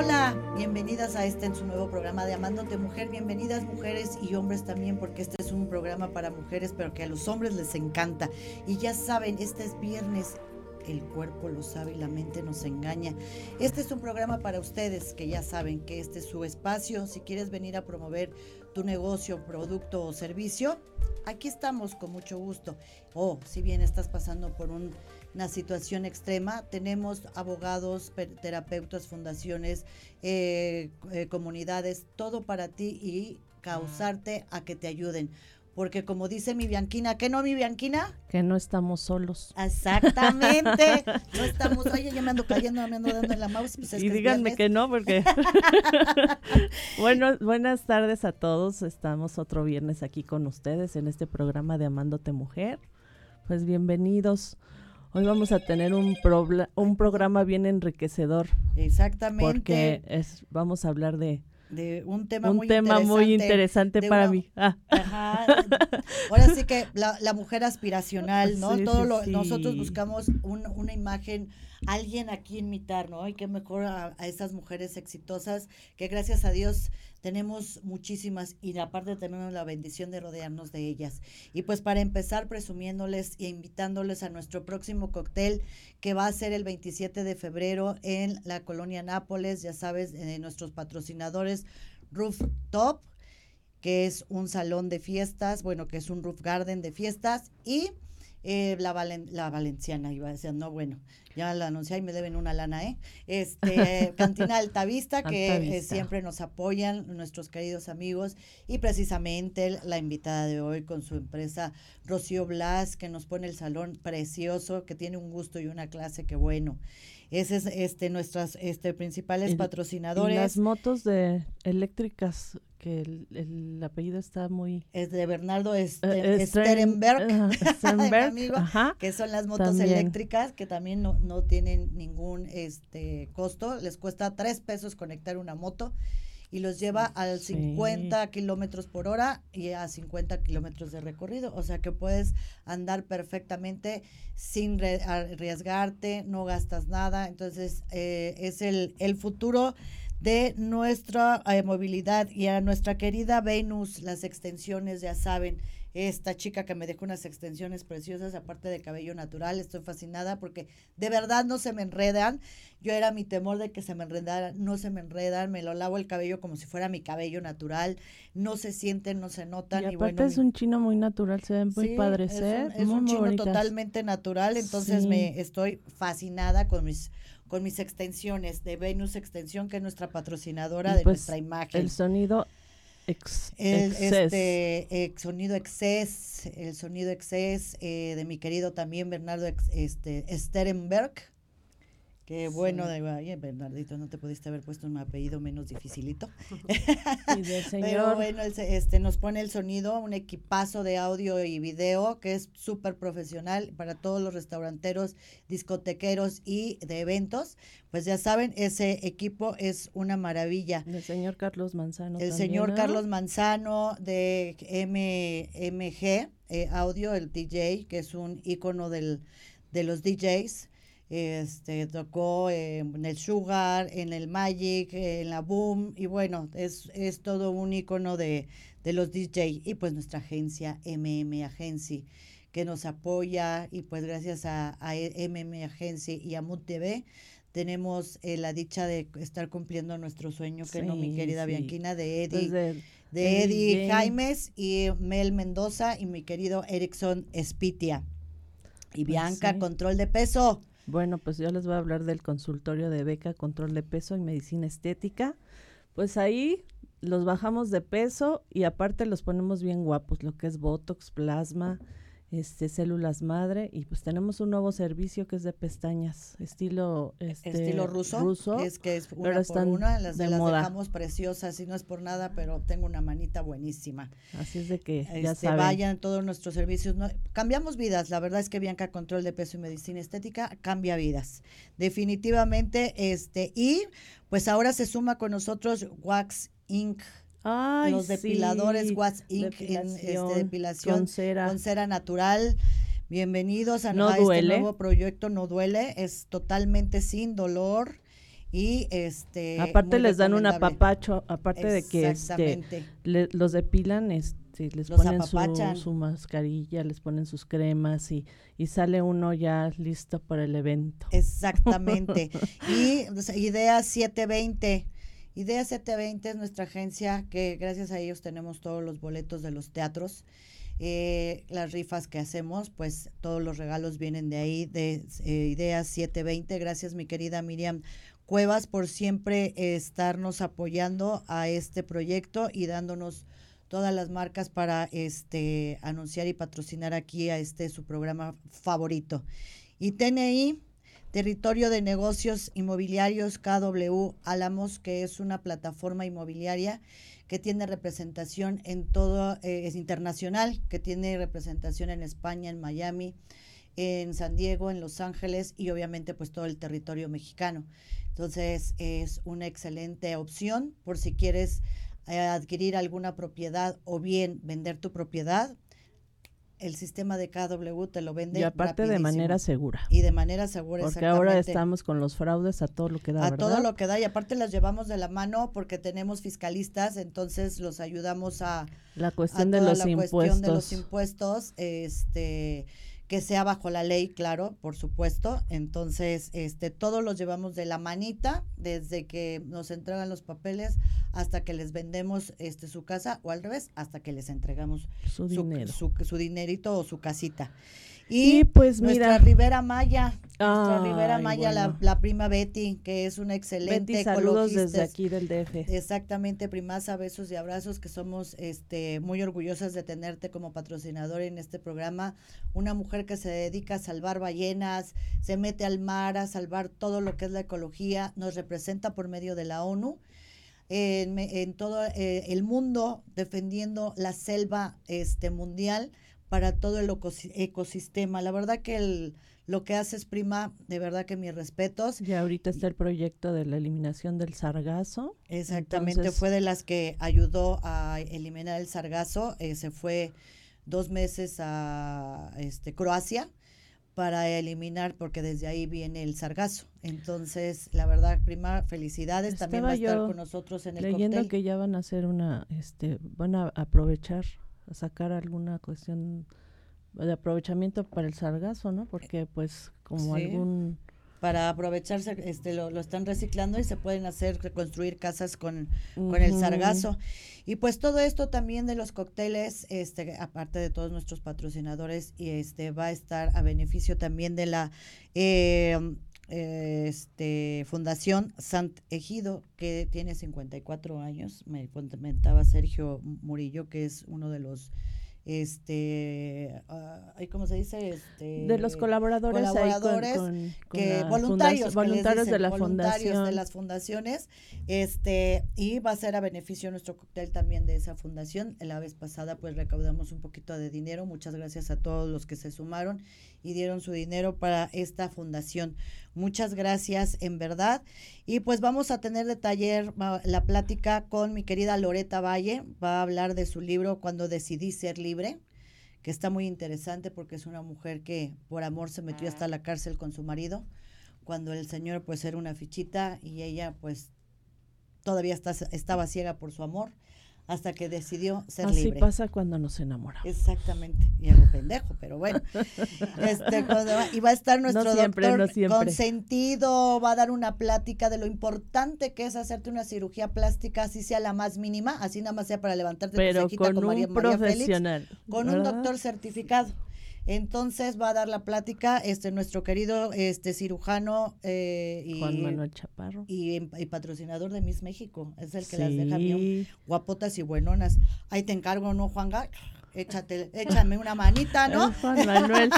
Hola, bienvenidas a este en su nuevo programa de Amándote Mujer. Bienvenidas mujeres y hombres también, porque este es un programa para mujeres, pero que a los hombres les encanta. Y ya saben, este es viernes el cuerpo lo sabe y la mente nos engaña. Este es un programa para ustedes que ya saben que este es su espacio. Si quieres venir a promover tu negocio, producto o servicio, aquí estamos con mucho gusto. O si bien estás pasando por una situación extrema, tenemos abogados, terapeutas, fundaciones, eh, eh, comunidades, todo para ti y causarte a que te ayuden porque como dice mi Bianquina, ¿qué no mi Bianquina? Que no estamos solos. Exactamente, no estamos, oye, ya me ando cayendo, me ando dando en la mouse. Pues y díganme que no, porque... bueno, buenas tardes a todos, estamos otro viernes aquí con ustedes en este programa de Amándote Mujer. Pues bienvenidos. Hoy vamos a tener un, un programa bien enriquecedor. Exactamente. Porque es, vamos a hablar de de un tema, un muy, tema interesante, muy interesante para mí. Ah. Ahora sí que la, mujer aspiracional, ¿no? Todo lo, nosotros buscamos una imagen alguien aquí imitar, ¿no? Y qué mejor a, esas mujeres exitosas que gracias a Dios tenemos muchísimas y aparte tenemos la bendición de rodearnos de ellas. Y pues para empezar presumiéndoles e invitándoles a nuestro próximo cóctel que va a ser el 27 de febrero en la colonia Nápoles, ya sabes, de nuestros patrocinadores Rooftop, que es un salón de fiestas, bueno, que es un roof garden de fiestas y eh, la, la Valenciana, iba a decir, no, bueno, ya la anuncié y me deben una lana, ¿eh? Este, Cantina Altavista, que eh, siempre nos apoyan nuestros queridos amigos, y precisamente la invitada de hoy con su empresa Rocío Blas, que nos pone el salón precioso, que tiene un gusto y una clase que bueno. Ese es este nuestras este principales patrocinadores. las motos de eléctricas que el, apellido está muy es de Bernardo este, Sterenberg, amigo, que son las motos eléctricas que también no, no tienen ningún este costo, les cuesta tres pesos conectar una moto y los lleva al 50 kilómetros por hora y a 50 kilómetros de recorrido. O sea que puedes andar perfectamente sin arriesgarte, no gastas nada. Entonces eh, es el, el futuro de nuestra eh, movilidad y a nuestra querida Venus, las extensiones, ya saben, esta chica que me dejó unas extensiones preciosas, aparte de cabello natural, estoy fascinada porque de verdad no se me enredan. Yo era mi temor de que se me enredaran, no se me enredan, me lo lavo el cabello como si fuera mi cabello natural, no se sienten, no se notan. Y, aparte es un chino muy natural, se ven muy padres, es ¿eh? Un, es un chino totalmente natural, entonces me estoy fascinada con mis con mis extensiones de Venus Extensión, que es nuestra patrocinadora de pues, nuestra imagen. El sonido el, este, eh, sonido Excess, el sonido Excess eh, de mi querido también Bernardo este, Sterenberg, Qué bueno, de, Bernardito, no te pudiste haber puesto un apellido menos dificilito. Y del señor. Pero bueno, este, nos pone el sonido, un equipazo de audio y video que es súper profesional para todos los restauranteros, discotequeros y de eventos. Pues ya saben, ese equipo es una maravilla. El señor Carlos Manzano. El señor Carlos Manzano de MG eh, Audio, el DJ, que es un ícono del, de los DJs este tocó en el Sugar, en el Magic, en la Boom y bueno, es, es todo un icono de, de los DJ y pues nuestra agencia MM Agency que nos apoya y pues gracias a, a MM Agency y a Mood TV tenemos eh, la dicha de estar cumpliendo nuestro sueño, que no, mi querida Bianquina, de pues Eddie, de, Eddie Jaimes y Mel Mendoza y mi querido Erickson Spitia. Y pues Bianca, control de peso. Bueno, pues yo les voy a hablar del consultorio de beca, control de peso y medicina estética. Pues ahí los bajamos de peso y aparte los ponemos bien guapos, lo que es Botox, plasma, este células madre y pues tenemos un nuevo servicio que es de pestañas estilo este, estilo ruso, es que es una por una las, de las dejamos preciosas y no es por nada pero tengo una manita buenísima. Así es de que ya este, vayan todos nuestros servicios cambiamos vidas la verdad es que Bianca control de peso y medicina estética cambia vidas definitivamente este y pues ahora se suma con nosotros Wax Inc los depiladores Inc. en este, depilación con cera. natural. Bienvenidos a, este nuevo proyecto No Duele. Es totalmente sin dolor y este aparte les dan un apapacho aparte de que este, los depilan este les ponen su, mascarilla les ponen sus cremas y, y sale uno ya listo para el evento exactamente y idea 720 Idea 720 es nuestra agencia que gracias a ellos tenemos todos los boletos de los teatros eh, las rifas que hacemos, pues todos los regalos vienen de ahí, de eh, Ideas 720. Gracias, mi querida Miriam Cuevas, por siempre estarnos apoyando a este proyecto y dándonos todas las marcas para este anunciar y patrocinar aquí a este su programa favorito. Y TNI, Territorio de Negocios Inmobiliarios KW Álamos, que es una plataforma inmobiliaria que tiene representación en todo, eh, es internacional, que tiene representación en España, en Miami, en San Diego, en Los Ángeles y obviamente pues todo el territorio mexicano. Entonces es una excelente opción por si quieres eh, adquirir alguna propiedad o bien vender tu propiedad. El sistema de KW te lo vende. Y aparte de manera segura. Y de manera segura, Porque ahora estamos con los fraudes a todo lo que da. A todo lo que da. Y aparte las llevamos de la mano porque tenemos fiscalistas, entonces los ayudamos a. La cuestión de los la impuestos. cuestión de los impuestos. Este que sea bajo la ley, claro, por supuesto. Entonces, este, todos los llevamos de la manita, desde que nos entregan los papeles hasta que les vendemos este su casa, o al revés, hasta que les entregamos su, dinero. su dinerito o su casita. Y, pues nuestra Rivera Maya, nuestra Rivera Maya, la, prima Betty, que es una excelente Betty, saludos desde aquí del DF. Exactamente, primaza, besos y abrazos, que somos este muy orgullosas de tenerte como patrocinador en este programa. Una mujer que se dedica a salvar ballenas, se mete al mar a salvar todo lo que es la ecología, nos representa por medio de la ONU. En, todo eh, el mundo defendiendo la selva este mundial para todo el ecosistema. La verdad que el, lo que haces, prima, de verdad que mis respetos. Y ahorita está el proyecto de la eliminación del sargazo. Exactamente, fue de las que ayudó a eliminar el sargazo. Eh, se fue dos meses a este, Croacia para eliminar, porque desde ahí viene el sargazo. Entonces, la verdad, prima, felicidades. También va a estar con nosotros en el leyendo que ya van a hacer una, este, van a aprovechar sacar alguna cuestión de aprovechamiento para el sargazo, ¿no? Porque pues como algún para aprovecharse, este, lo, lo, están reciclando y se pueden hacer, reconstruir casas con, con el sargazo. Y pues todo esto también de los cócteles, este, aparte de todos nuestros patrocinadores, y este va a estar a beneficio también de la eh, este, Fundación Sant Ejido, que tiene 54 años, me comentaba Sergio Murillo, que es uno de los este uh, ¿cómo se dice? Este, de los colaboradores, colaboradores que voluntarios, voluntarios de la voluntarios de las fundaciones, este y va a ser a beneficio nuestro cóctel también de esa fundación. La vez pasada pues recaudamos un poquito de dinero, muchas gracias a todos los que se sumaron y dieron su dinero para esta fundación. Muchas gracias, en verdad. Y pues vamos a tener de taller la plática con mi querida Loreta Valle. Va a hablar de su libro Cuando decidí ser libre, que está muy interesante porque es una mujer que por amor se metió hasta la cárcel con su marido, cuando el señor pues era una fichita y ella pues todavía está, estaba ciega por su amor hasta que decidió ser libre. Así pasa cuando nos enamoramos. Exactamente, y algo pendejo, pero bueno. este, y va a estar nuestro doctor consentido, va a dar una plática de lo importante que es hacerte una cirugía plástica, así sea la más mínima, así nada más sea para levantarte pero con, con un profesional, con un doctor certificado. Entonces va a dar la plática este nuestro querido este cirujano eh, y, Juan Manuel Chaparro y, patrocinador de Miss México es el que las deja bien guapotas y buenonas. Ahí te encargo, ¿no, Juanga? Échate, échame una manita, ¿no? Juan Manuel,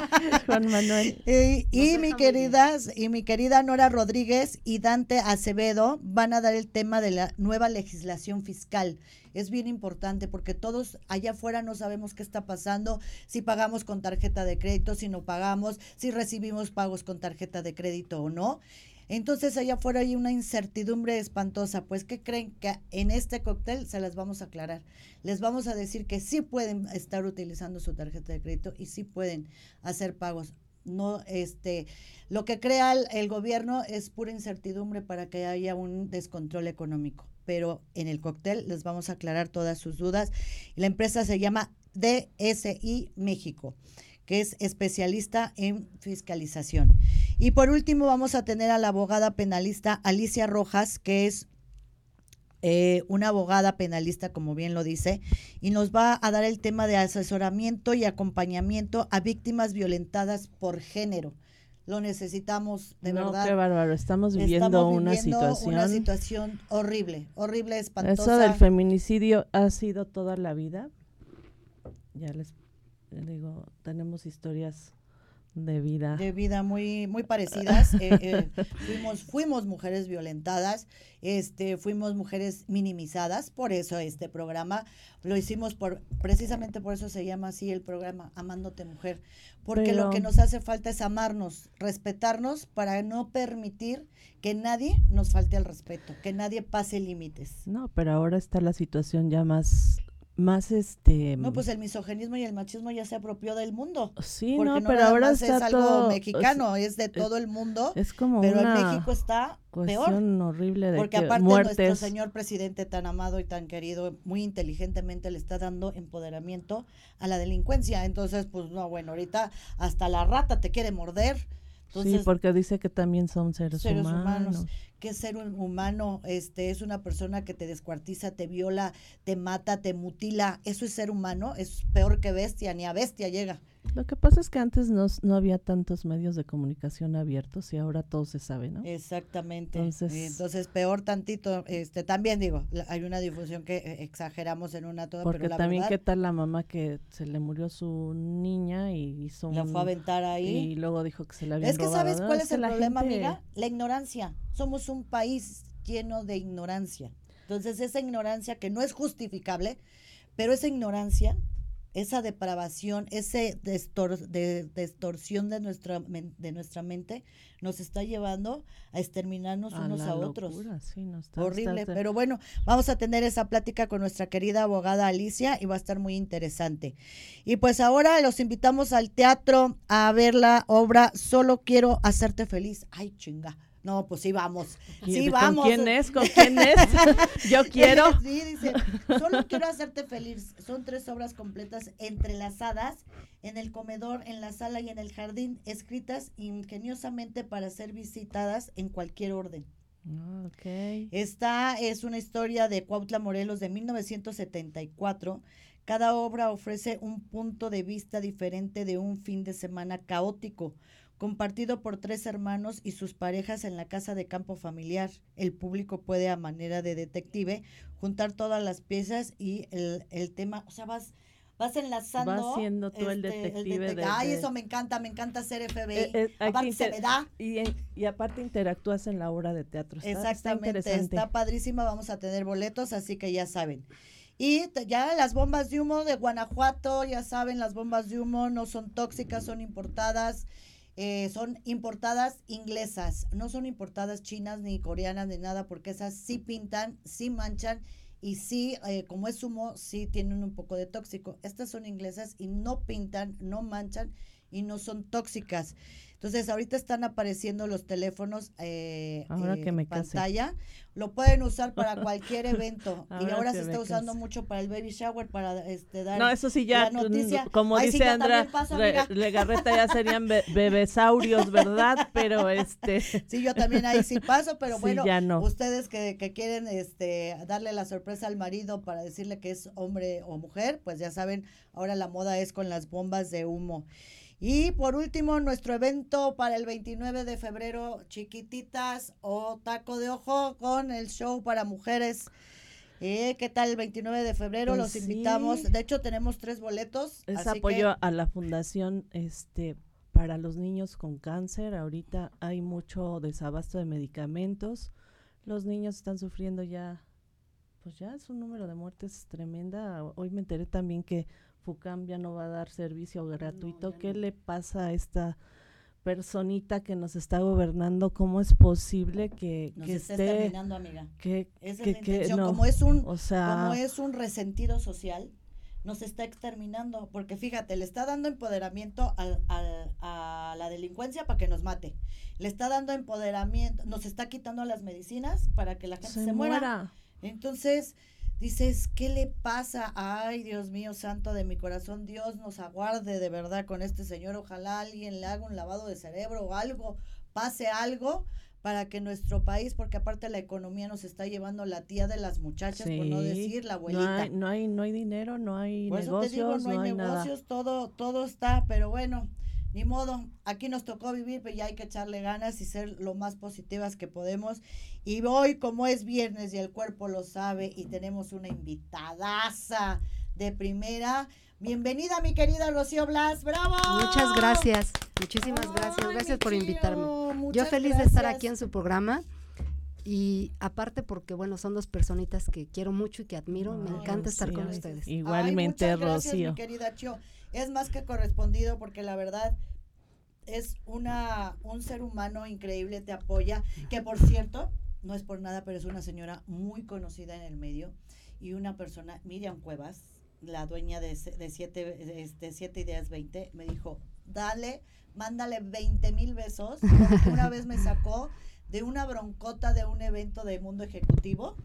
Juan Manuel. y, mi querida, y mi querida Nora Rodríguez y Dante Acevedo van a dar el tema de la nueva legislación fiscal es bien importante porque todos allá afuera no sabemos qué está pasando, si pagamos con tarjeta de crédito, si no pagamos, si recibimos pagos con tarjeta de crédito o no. Entonces allá afuera hay una incertidumbre espantosa. Pues, ¿qué creen? Que en este cóctel se las vamos a aclarar. Les vamos a decir que sí pueden estar utilizando su tarjeta de crédito y sí pueden hacer pagos no, este, lo que crea el, gobierno es pura incertidumbre para que haya un descontrol económico. Pero en el cóctel les vamos a aclarar todas sus dudas. La empresa se llama DSI México, que es especialista en fiscalización. Y por último vamos a tener a la abogada penalista Alicia Rojas, que es eh, una abogada penalista, como bien lo dice, y nos va a dar el tema de asesoramiento y acompañamiento a víctimas violentadas por género. Lo necesitamos, de no, verdad. Qué bárbaro, estamos viviendo, una situación. Una situación horrible, horrible, espantosa. Eso del feminicidio ha sido toda la vida. Ya les digo, tenemos historias de vida. De vida muy, muy parecidas. Eh, eh, fuimos, fuimos mujeres violentadas, este, fuimos mujeres minimizadas, por eso este programa lo hicimos por, precisamente por eso se llama así el programa, Amándote Mujer, porque lo que nos hace falta es amarnos, respetarnos para no permitir que nadie nos falte el respeto, que nadie pase límites. No, pero ahora está la situación ya más más este no pues el misoginismo y el machismo ya se apropió del mundo. Sí no, pero ahora está es algo mexicano es, de todo el mundo es como pero en México está peor. horrible de porque aparte nuestro señor presidente tan amado y tan querido muy inteligentemente le está dando empoderamiento a la delincuencia. Entonces pues no bueno ahorita hasta la rata te quiere morder sí, porque dice que también son seres, seres humanos. Que ser un humano este, es una persona que te descuartiza, te viola, te mata, te mutila. Eso es ser humano, es peor que bestia, ni a bestia llega. Lo que pasa es que antes no, no había tantos medios de comunicación abiertos y ahora todo se sabe, ¿no? Exactamente. Entonces, entonces peor tantito, este, también digo, hay una difusión que eh, exageramos en una toda, porque pero la también qué tal la mamá que se le murió su niña y hizo un, la fue a aventar ahí y luego dijo que se la había Es que sabes cuál es, el problema, amiga, la ignorancia. Somos un país lleno de ignorancia. Entonces esa ignorancia que no es justificable, pero esa ignorancia esa depravación, esa de, distorsión de nuestra, de nuestra mente nos está llevando a exterminarnos unos a otros. Horrible, pero bueno, vamos a tener esa plática con nuestra querida abogada Alicia y va a estar muy interesante. Y pues ahora los invitamos al teatro a ver la obra Solo quiero hacerte feliz. Ay, chinga no, pues sí vamos. Sí, vamos. ¿Con quién es? ¿Con quién es? Yo quiero. Sí, dice, solo quiero hacerte feliz. Son tres obras completas entrelazadas en el comedor, en la sala y en el jardín, escritas ingeniosamente para ser visitadas en cualquier orden. Ah, okay. Esta es una historia de Cuautla Morelos de 1974. Cada obra ofrece un punto de vista diferente de un fin de semana caótico compartido por tres hermanos y sus parejas en la casa de campo familiar. El público puede a manera de detective juntar todas las piezas y el, el tema, o sea, vas vas enlazando. Vas siendo tú el este, detective. Ay, eso me encanta, me encanta ser FBI. Eh, eh, aparte se me da. Y, y, aparte interactúas en la obra de teatro. Está, Exactamente, está, está, padrísima, vamos a tener boletos, así que ya saben. Y ya las bombas de humo de Guanajuato, ya saben, las bombas de humo no son tóxicas, son importadas. Eh, son importadas inglesas, no son importadas chinas ni coreanas ni nada, porque esas sí pintan, sí manchan y sí, eh, como es humo, sí tienen un poco de tóxico. Estas son inglesas y no pintan, no manchan y no son tóxicas. Entonces, ahorita están apareciendo los teléfonos eh, ahora que me pantalla. Lo pueden usar para cualquier evento. y ahora se está usando mucho para el baby shower, para este, dar No, eso sí ya, noticia. como dice Andra, Legarreta ya serían bebesaurios, ¿verdad? Pero este... Sí, yo también ahí sí paso, pero bueno, ustedes que, que quieren este darle la sorpresa al marido para decirle que es hombre o mujer, pues ya saben, ahora la moda es con las bombas de humo. Y por último, nuestro evento para el 29 de febrero, chiquititas o taco de ojo con el show para mujeres. Eh, ¿Qué tal el 29 de febrero? Pues Los invitamos. De hecho, tenemos tres boletos. Es apoyo a la fundación este para los niños con cáncer. Ahorita hay mucho desabasto de medicamentos. Los niños están sufriendo ya, pues ya es un número de muertes tremenda. Hoy me enteré también que FUCAM ya no va a dar servicio gratuito. ¿Qué le pasa a esta personita que nos está gobernando? ¿Cómo es posible que, nos que esté terminando, amiga? Que, Esa que, es la intención. no, como es un o sea, como es un resentido social, nos está exterminando, porque fíjate, le está dando empoderamiento al, al, a la delincuencia para que nos mate, le está dando empoderamiento, nos está quitando las medicinas para que la gente se, muera. Entonces, dices, ¿qué le pasa? Ay, Dios mío, santo de mi corazón, Dios nos aguarde de verdad con este señor, ojalá alguien le haga un lavado de cerebro o algo, pase algo para que nuestro país, porque aparte la economía nos está llevando la tía de las muchachas, por no decir la abuelita. No hay, no hay, dinero, no hay negocios, no, hay, negocios, todo, todo está, pero bueno, ni modo, aquí nos tocó vivir, pero ya hay que echarle ganas y ser lo más positivas que podemos. Y hoy, como es viernes y el cuerpo lo sabe, y tenemos una invitadaza de primera, Bienvenida, mi querida Rocío Blas. ¡Bravo! Muchas gracias. Muchísimas gracias. Gracias por invitarme. Yo feliz de estar aquí en su programa. Y aparte porque, bueno, son dos personitas que quiero mucho y que admiro. Me encanta estar con ustedes. Igualmente, Ay, muchas gracias, Mi querida Chio. Es más que correspondido porque la verdad es una un ser humano increíble, te apoya. Que por cierto, no es por nada, pero es una señora muy conocida en el medio y una persona, Miriam Cuevas, la dueña de, de, siete, este, siete ideas 20, me dijo, dale, mándale 20 mil besos. Una vez me sacó de una broncota de un evento de mundo ejecutivo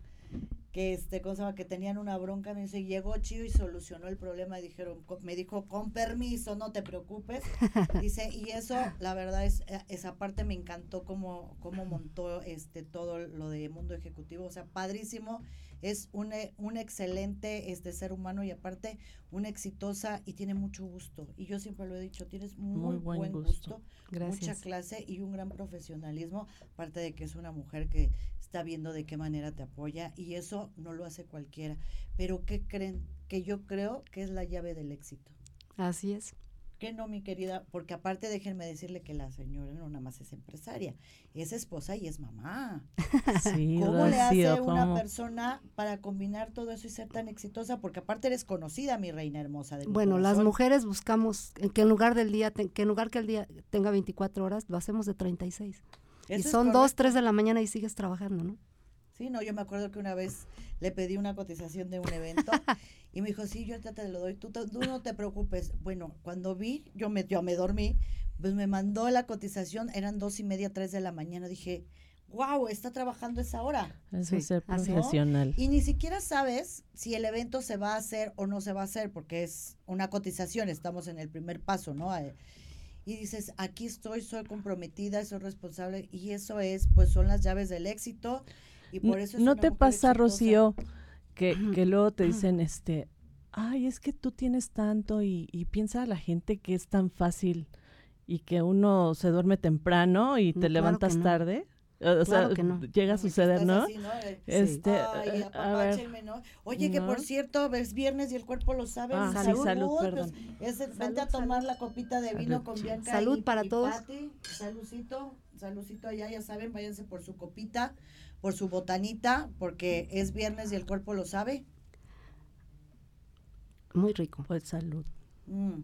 que este cosa que tenían una bronca me dice llegó Chío y solucionó el problema y dijeron me dijo con permiso no te preocupes dice y eso la verdad es eh, esa parte me encantó cómo cómo montó este todo lo de mundo ejecutivo o sea padrísimo es un, eh, un excelente este ser humano y aparte una exitosa y tiene mucho gusto. Y yo siempre lo he dicho, tienes muy, buen, gusto, mucha clase y un gran profesionalismo, aparte de que es una mujer que está viendo de qué manera te apoya y eso no lo hace cualquiera. Pero ¿qué creen? Que yo creo que es la llave del éxito. Así es que no, mi querida? Porque aparte déjenme decirle que la señora no nada más es empresaria, es esposa y es mamá. ¿Cómo le hace una persona para combinar todo eso y ser tan exitosa? Porque aparte eres conocida, mi reina hermosa. bueno, las mujeres buscamos que en lugar del día, que en lugar que el día tenga 24 horas, lo hacemos de 36. y son dos, tres de la mañana y sigues trabajando, ¿no? Sí, no, yo me acuerdo que una vez le pedí una cotización de un evento y me dijo, sí, yo te lo doy, tú, no te preocupes. Bueno, cuando vi, yo me, yo me dormí, pues me mandó la cotización, eran dos y media, tres de la mañana, dije, wow, está trabajando esa hora. Eso es ser profesional. Y ni siquiera sabes si el evento se va a hacer o no se va a hacer, porque es una cotización, estamos en el primer paso, ¿no? Eh, y dices, aquí estoy, soy comprometida, soy responsable, y eso es, pues son las llaves del éxito ¿No te pasa, Rocío, que, que luego te dicen, este, ay, es que tú tienes tanto y, y piensa la gente que es tan fácil y que uno se duerme temprano y te levantas tarde? O sea, llega a suceder, ¿no? Este, Ay, eh, ¿no? Oye, que por cierto, es viernes y el cuerpo lo sabe. Ah, salud, salud, pues, perdón. es, vente a tomar la copita de vino con Bianca. Salud para todos. saludcito, saludcito allá, ya saben, váyanse por su copita por su botanita, porque es viernes y el cuerpo lo sabe. Muy rico. Pues salud. Mm.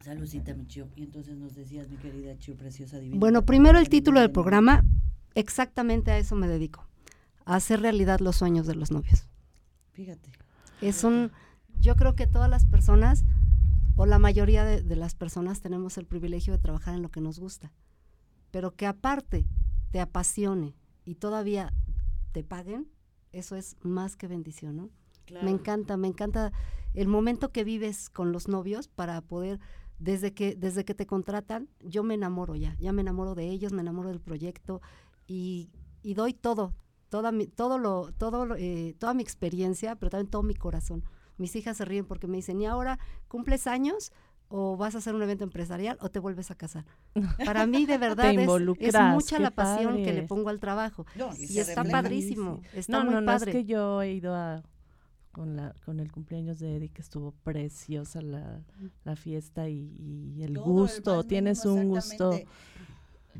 Saludcita, mi Chiu. Y entonces nos decías, mi querida Chiu, preciosa divina. Bueno, primero el título del programa, exactamente a eso me dedico, a hacer realidad los sueños de los novios. Fíjate. Es un, yo creo que todas las personas, o la mayoría de, de las personas, tenemos el privilegio de trabajar en lo que nos gusta, pero que aparte te apasione, y todavía te paguen, eso es más que bendición, ¿no? Me encanta, me encanta el momento que vives con los novios para poder, desde que, desde que te contratan, yo me enamoro ya, ya me enamoro de ellos, me enamoro del proyecto y, y doy todo, toda mi, todo lo, todo eh, toda mi experiencia, pero también todo mi corazón. Mis hijas se ríen porque me dicen, ¿y ahora cumples años? O vas a hacer un evento empresarial o te vuelves a casar. Para mí de verdad es, mucha la pasión que le pongo al trabajo. y, está padrísimo, está muy padre. es que yo he ido a con la con el cumpleaños de Eddie que estuvo preciosa la, la fiesta y, el gusto, tienes un gusto.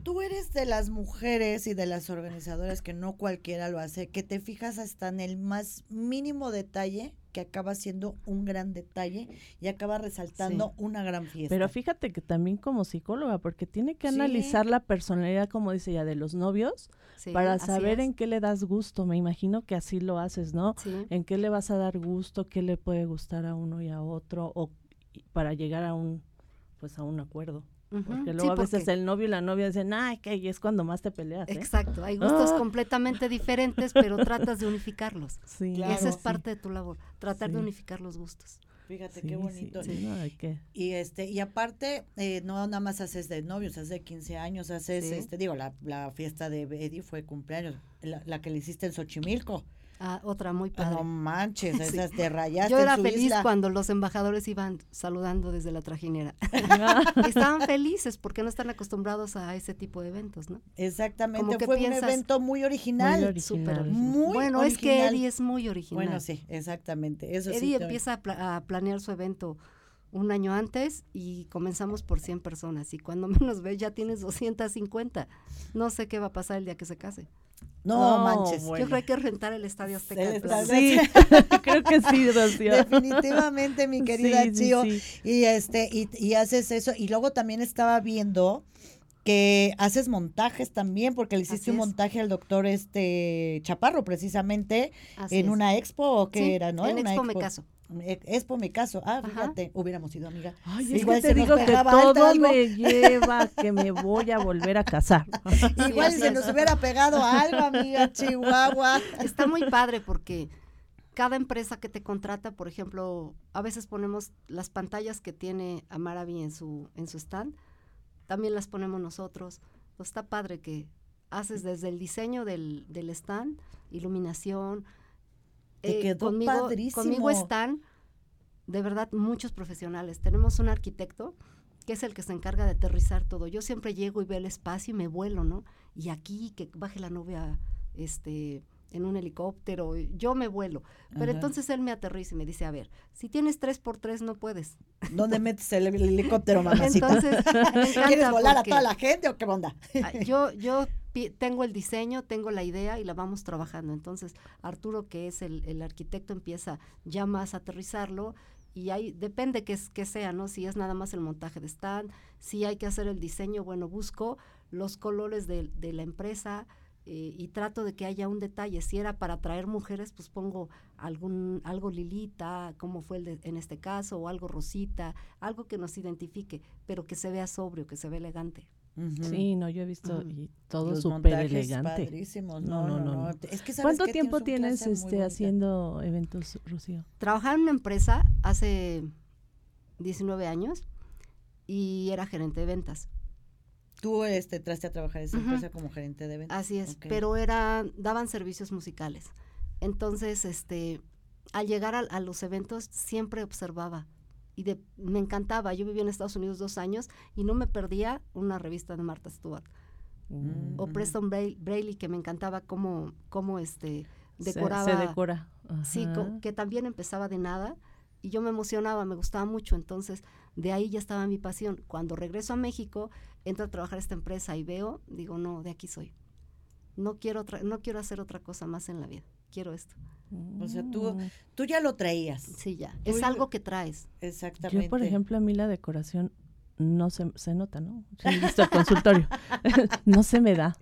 Tú eres de las mujeres y de las organizadoras que no cualquiera lo hace, que te fijas hasta en el más mínimo detalle que acaba siendo un gran detalle y acaba resaltando una gran fiesta. Pero fíjate que también como psicóloga, porque tiene que analizar la personalidad, como dice ya, de los novios, para saber en qué le das gusto. Me imagino que así lo haces, ¿no? En qué le vas a dar gusto, qué le puede gustar a uno y a otro, o para llegar a un, pues a un acuerdo. Porque luego a veces el novio y la novia dicen, ay, que es cuando más te peleas. ¿eh? Exacto, hay gustos ah. completamente diferentes, pero tratas de unificarlos. Sí, y esa es parte de tu labor, tratar de unificar los gustos. Fíjate qué bonito. Y este y aparte eh, no nada más haces de novios, haces de 15 años, haces este digo la, la fiesta de Eddie fue cumpleaños, la, la que le hiciste en Xochimilco. Ah, otra muy padre. No manches, esas te rayaste. Yo era feliz cuando los embajadores iban saludando desde la trajinera. Estaban felices porque no están acostumbrados a ese tipo de eventos, ¿no? Exactamente, fue un evento muy original. Muy original. bueno, es que Eddie es muy original. Bueno, sí, exactamente. Eso Eddie empieza a, planear su evento un año antes y comenzamos por 100 personas y cuando menos ves ya tienes 250. No sé qué va a pasar el día que se case. No, manches. Yo creo que hay que rentar el Estadio Azteca. sí, creo que sí, Rocío. Definitivamente, mi querida Chio. y este, y, y, haces eso. Y luego también estaba viendo que haces montajes también, porque le hiciste un montaje al doctor este Chaparro, precisamente, en una expo o qué era, ¿no? En una expo, me caso. Expo me caso. Ah, fíjate, hubiéramos sido amiga. Ay, Igual te digo que todo me lleva que me voy a volver a casar. Igual si se nos hubiera pegado algo, amiga, Chihuahua. Está muy padre porque cada empresa que te contrata, por ejemplo, a veces ponemos las pantallas que tiene Amaravi en su, en su stand, también las ponemos nosotros. Pues está padre que haces desde el diseño del, del stand, iluminación. Te eh, quedó conmigo, padrísimo. conmigo están, de verdad, muchos profesionales. Tenemos un arquitecto que es el que se encarga de aterrizar todo. Yo siempre llego y veo el espacio y me vuelo, ¿no? Y aquí que baje la novia, este, en un helicóptero, yo me vuelo. Pero entonces él me aterriza y me dice, a ver, si tienes tres por tres no puedes. ¿Dónde metes el, helicóptero, mamacita? Entonces, ¿Quieres volar a toda la gente o qué onda? Yo, yo tengo el diseño, tengo la idea y la vamos trabajando. Entonces, Arturo, que es el, arquitecto, empieza ya más a aterrizarlo y ahí depende que, que sea, ¿no? Si es nada más el montaje de stand, si hay que hacer el diseño, bueno, busco los colores de, de la empresa, eh, y trato de que haya un detalle. Si era para atraer mujeres, pues pongo algún algo lilita, como fue el en este caso, o algo rosita, algo que nos identifique, pero que se vea sobrio, que se vea elegante. Sí, no, yo he visto y todo súper elegante. No, no, no. ¿Cuánto tiempo tienes este haciendo eventos, Rocío? Trabajaba en una empresa hace 19 años y era gerente de ventas. Tú este, entraste a trabajar en esa empresa como gerente de ventas. Así es, pero era, daban servicios musicales. Entonces, este, al llegar a, los eventos siempre observaba y de, me encantaba. Yo vivía en Estados Unidos dos años y no me perdía una revista de Martha Stewart. O mm. Preston Braille, que me encantaba cómo, cómo este, decoraba. Se, decora. Sí, que también empezaba de nada y yo me emocionaba, me gustaba mucho. Entonces, de ahí ya estaba mi pasión. Cuando regreso a México, entro a trabajar a esta empresa y veo, digo, no, de aquí soy. No quiero otra, no quiero hacer otra cosa más en la vida. Quiero esto. O sea, tú, tú ya lo traías. Sí, ya. es algo que traes. Exactamente. Yo, por ejemplo, a mí la decoración no se, se nota, ¿no? he visto el consultorio. no se me da.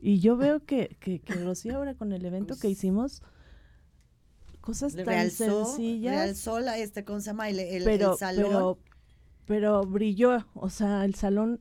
Y yo veo que, que, que Rocío ahora con el evento que hicimos, cosas tan sencillas. Realzó la, este, ¿cómo se llama? El, el, pero, salón pero brilló, o sea, el salón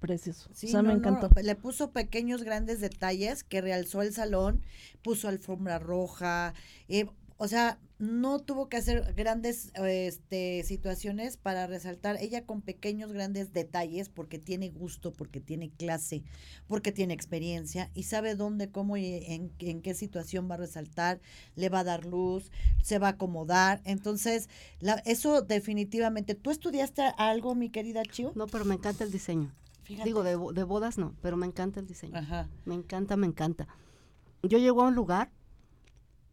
precioso. Sí, o sea, me encantó. le puso pequeños, grandes detalles que realzó el salón, puso alfombra roja, eh, o sea, no tuvo que hacer grandes este, situaciones para resaltar ella con pequeños, grandes detalles, porque tiene gusto, porque tiene clase, porque tiene experiencia y sabe dónde, cómo y en, en qué situación va a resaltar, le va a dar luz, se va a acomodar. Entonces, la, eso definitivamente. ¿Tú estudiaste algo, mi querida Chiu? No, pero me encanta el diseño. Digo, de, de bodas no, pero me encanta el diseño. Ajá. Me encanta, me encanta. Yo llego a un lugar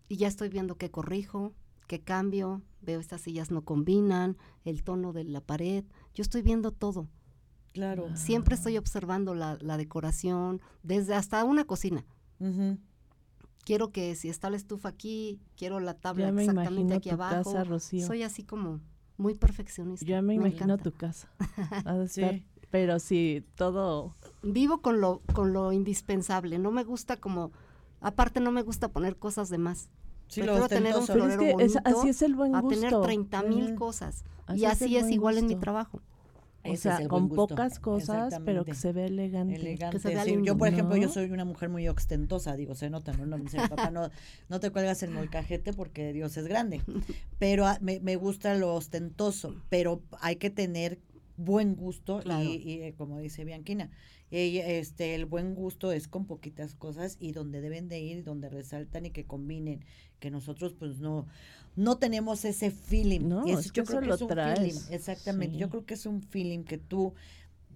y ya estoy viendo qué corrijo, qué cambio, veo estas sillas no combinan, el tono de la pared, yo estoy viendo todo. Claro. Siempre estoy observando la, decoración, desde hasta una cocina. quiero que si está la estufa aquí, quiero la tabla exactamente aquí abajo. Soy así como muy perfeccionista. Ya me, imagino tu casa. pero sí, todo. Vivo con lo, con lo indispensable. No me gusta como, aparte no me gusta poner cosas de más. Sí, Prefiero tener un florero bonito así es el buen gusto. a tener 30 mil cosas. y así es, igual en mi trabajo. O sea, con pocas cosas, pero que se ve elegante. elegante Yo, por ejemplo, yo soy una mujer muy ostentosa, digo, se nota, ¿no? no dice, papá, no, no te cuelgas el molcajete porque Dios es grande. Pero ah, me, me gusta lo ostentoso, pero hay que tener buen gusto y, eh, como dice Bianquina, este el buen gusto es con poquitas cosas y donde deben de ir, donde resaltan y que combinen, que nosotros pues no no tenemos ese feeling. No, es, yo creo que es un feeling, exactamente. Yo creo que es un feeling que tú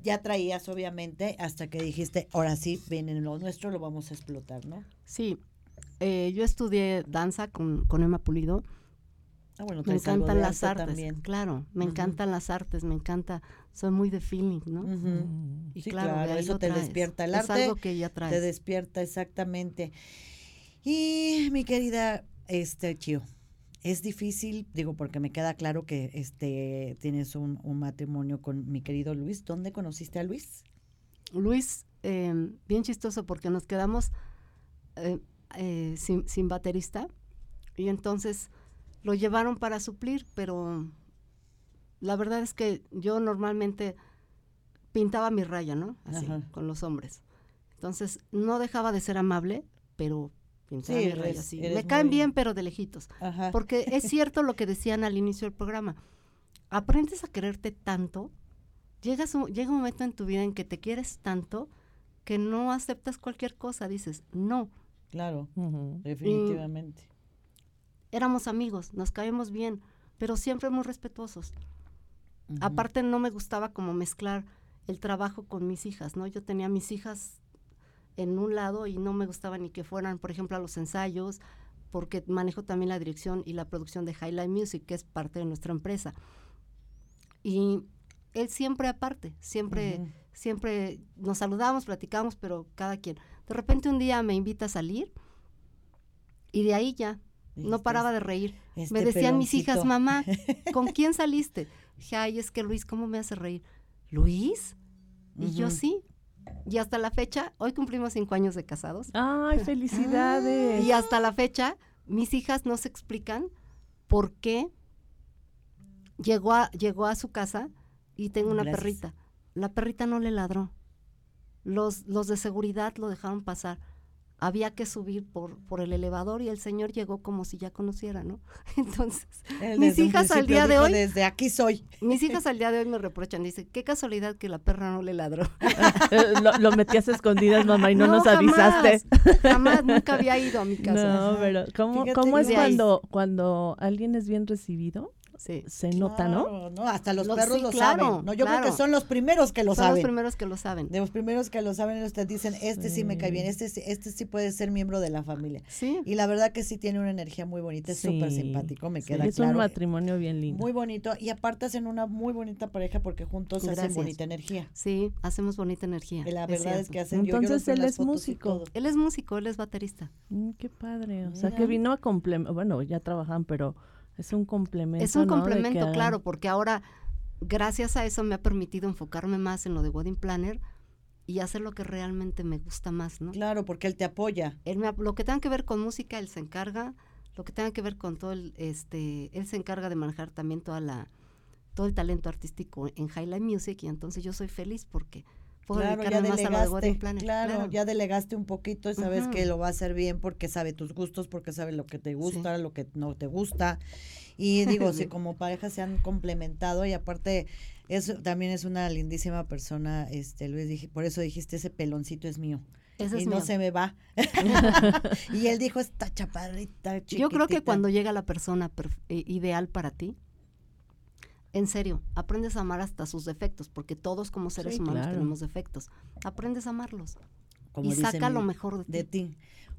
ya traías obviamente hasta que dijiste, ahora sí, viene lo nuestro, lo vamos a explotar, ¿no? Sí, eh, yo estudié danza con, con Emma Pulido Ah, bueno, me encantan las artes, claro, me encantan las artes, me encanta, soy muy de feeling, ¿no? Y claro, eso te despierta el arte, es algo que ya traes. te despierta exactamente. Y mi querida este Chio, es difícil, digo, porque me queda claro que este tienes un, matrimonio con mi querido Luis. ¿Dónde conociste a Luis? Luis, em, bien chistoso porque nos quedamos eh, eh, sin, sin baterista y entonces lo llevaron para suplir, pero la verdad es que yo normalmente pintaba mi raya, ¿no? Así, con los hombres. Entonces, no dejaba de ser amable, pero pintaba mi raya así. Me caen bien, pero de lejitos. Porque es cierto lo que decían al inicio del programa. Aprendes a quererte tanto, llegas llega un momento en tu vida en que te quieres tanto que no aceptas cualquier cosa, dices, no. Claro, definitivamente éramos amigos, nos caíamos bien, pero siempre muy respetuosos. Aparte no me gustaba como mezclar el trabajo con mis hijas, ¿no? Yo tenía mis hijas en un lado y no me gustaba ni que fueran, por ejemplo, a los ensayos, porque manejo también la dirección y la producción de Highlight Music, que es parte de nuestra empresa. Y él siempre aparte, siempre, siempre nos saludamos, platicamos, pero cada quien. De repente un día me invita a salir y de ahí ya no paraba de reír. Este me decían mis hijas, mamá, ¿con quién saliste? Dije, ay, es que Luis, ¿cómo me hace reír? ¿Luis? Y yo sí. Y hasta la fecha, hoy cumplimos cinco años de casados. ¡Ay, felicidades! Y hasta la fecha, mis hijas no se explican por qué llegó a, llegó a su casa y tengo una perrita. La perrita no le ladró. Los, los de seguridad lo dejaron pasar había que subir por, por el elevador y el señor llegó como si ya conociera, ¿no? Entonces, mis hijas al día de hoy... Desde aquí soy. Mis hijas al día de hoy me reprochan, dice, qué casualidad que la perra no le ladró. lo, metías escondidas, mamá, y no, nos avisaste. Jamás, nunca había ido a mi casa. No, pero ¿cómo, ¿cómo es cuando, cuando alguien es bien recibido? Se nota, ¿no? ¿no? Hasta los, perros lo saben. No, yo creo que son los primeros que lo saben. Son los primeros que lo saben. De los primeros que lo saben, ustedes dicen, este sí. me cae bien, este, este sí puede ser miembro de la familia. Sí. Y la verdad que sí tiene una energía muy bonita, es súper simpático, me queda claro. Es un matrimonio bien lindo. Muy bonito. Y aparte hacen una muy bonita pareja porque juntos hacen bonita energía. Sí, hacemos bonita energía. la verdad es, que hacen Entonces él es músico. Él es músico, él es baterista. Mm, qué padre. O sea, que vino a complementar, bueno, ya trabajan, pero es un complemento. Es un complemento, claro, porque ahora, gracias a eso, me ha permitido enfocarme más en lo de Wedding Planner y hacer lo que realmente me gusta más, ¿no? Claro, porque él te apoya. Él lo que tenga que ver con música, él se encarga. Lo que tenga que ver con todo el, este, él se encarga de manejar también toda la, todo el talento artístico en Highlight Music y entonces yo soy feliz porque puedo claro, ya delegaste, Claro, ya delegaste un poquito y sabes que lo va a hacer bien porque sabe tus gustos, porque sabe lo que te gusta, lo que no te gusta. Y digo, si como pareja se han complementado y aparte eso también es una lindísima persona, este Luis dije, por eso dijiste ese peloncito es mío. y no se me va. y él dijo, esta chaparrita chiquitita. Yo creo que cuando llega la persona eh, ideal para ti, en serio, aprendes a amar hasta sus defectos, porque todos como seres humanos tenemos defectos. Aprendes a amarlos. y saca lo mejor de, ti.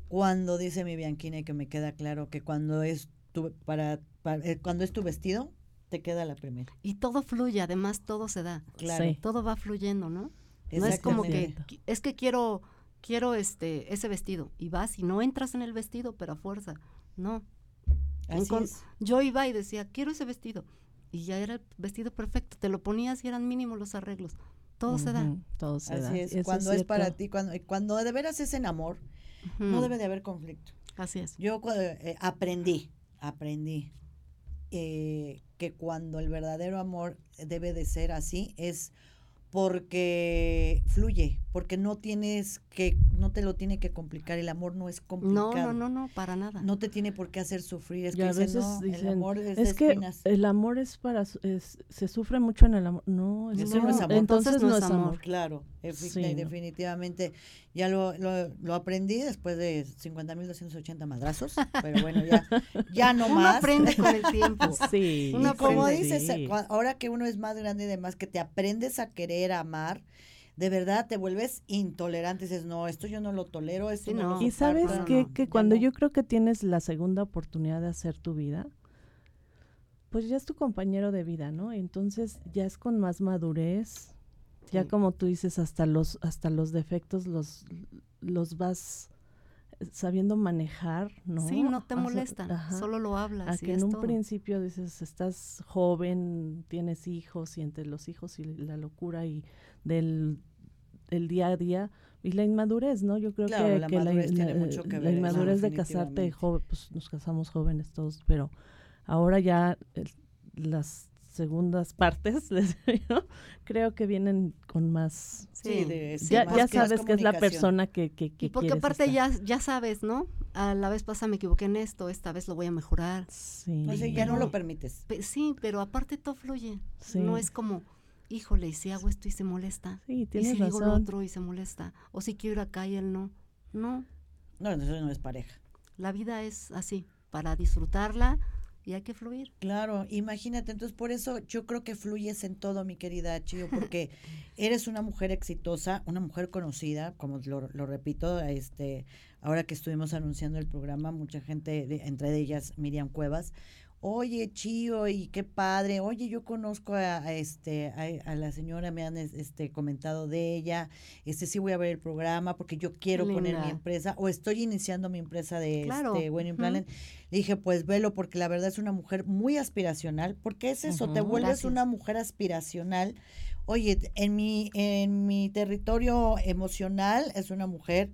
Cuando dice mi Bianchini que me queda claro que cuando es tu, para, eh, cuando es tu vestido, te queda la primera. Y todo fluye, además todo se da. Claro. Todo va fluyendo, ¿no? No es como que es que quiero quiero este ese vestido y vas y no entras en el vestido, pero a fuerza. No. Yo iba y decía, quiero ese vestido. Y ya era el vestido perfecto. Te lo ponías y eran mínimos los arreglos. Todo se da. Todo se Así es. cuando es, para ti, cuando, cuando de veras es en amor, no debe de haber conflicto. Así es. Yo eh, aprendí, aprendí eh, que cuando el verdadero amor debe de ser así, es porque fluye, porque no tienes que, no te lo tiene que complicar, el amor no es complicado. No, no, no, no, para nada. No te tiene por qué hacer sufrir, es que a veces el amor es, es que el amor es para, se sufre mucho en el amor, no, Eso no, es amor. Entonces, no es amor. Claro, definitivamente, ya lo, lo, aprendí después de 50.280 madrazos, pero bueno, ya, ya no uno más. aprende con el tiempo. sí. Uno, como dices, ahora que uno es más grande y demás, que te aprendes a querer, a amar, de verdad te vuelves intolerante, dices, no, esto yo no lo tolero, esto no. y sabes que, que cuando yo creo que tienes la segunda oportunidad de hacer tu vida, pues ya es tu compañero de vida, ¿no? Entonces ya es con más madurez, ya como tú dices, hasta los, hasta los defectos los, los vas sabiendo manejar, ¿no? Sí, no te molestan, solo lo hablas. A que en un principio dices, estás joven, tienes hijos y entre los hijos y la locura y del el día a día y la inmadurez, ¿no? Yo creo que, la, inmadurez tiene mucho que ver, la inmadurez de casarte joven, pues nos casamos jóvenes todos, pero ahora ya las segundas partes, les digo, creo que vienen con más... Sí, ya, ya sabes que es la persona que, que, que y porque aparte ya, ya sabes, ¿no? A la vez pasada me equivoqué en esto, esta vez lo voy a mejorar. Sí. ya no lo permites. sí, pero aparte todo fluye. No es como, híjole, si hago esto y se molesta. Sí, tienes y si digo lo otro y se molesta. O si quiero ir acá y él no. No. No, eso no es pareja. La vida es así, para disfrutarla, y hay que fluir. Claro, imagínate, entonces por eso yo creo que fluyes en todo, mi querida Chio, porque eres una mujer exitosa, una mujer conocida, como lo, lo repito, este, ahora que estuvimos anunciando el programa, mucha gente, entre ellas Miriam Cuevas, oye, Chío, y qué padre, oye, yo conozco a, este, a, la señora, me han este, comentado de ella, este, sí voy a ver el programa porque yo quiero poner mi empresa, o estoy iniciando mi empresa de este, Winning Planet. Le dije, pues velo, porque la verdad es una mujer muy aspiracional, porque es eso, te vuelves una mujer aspiracional. Oye, en mi, en mi territorio emocional es una mujer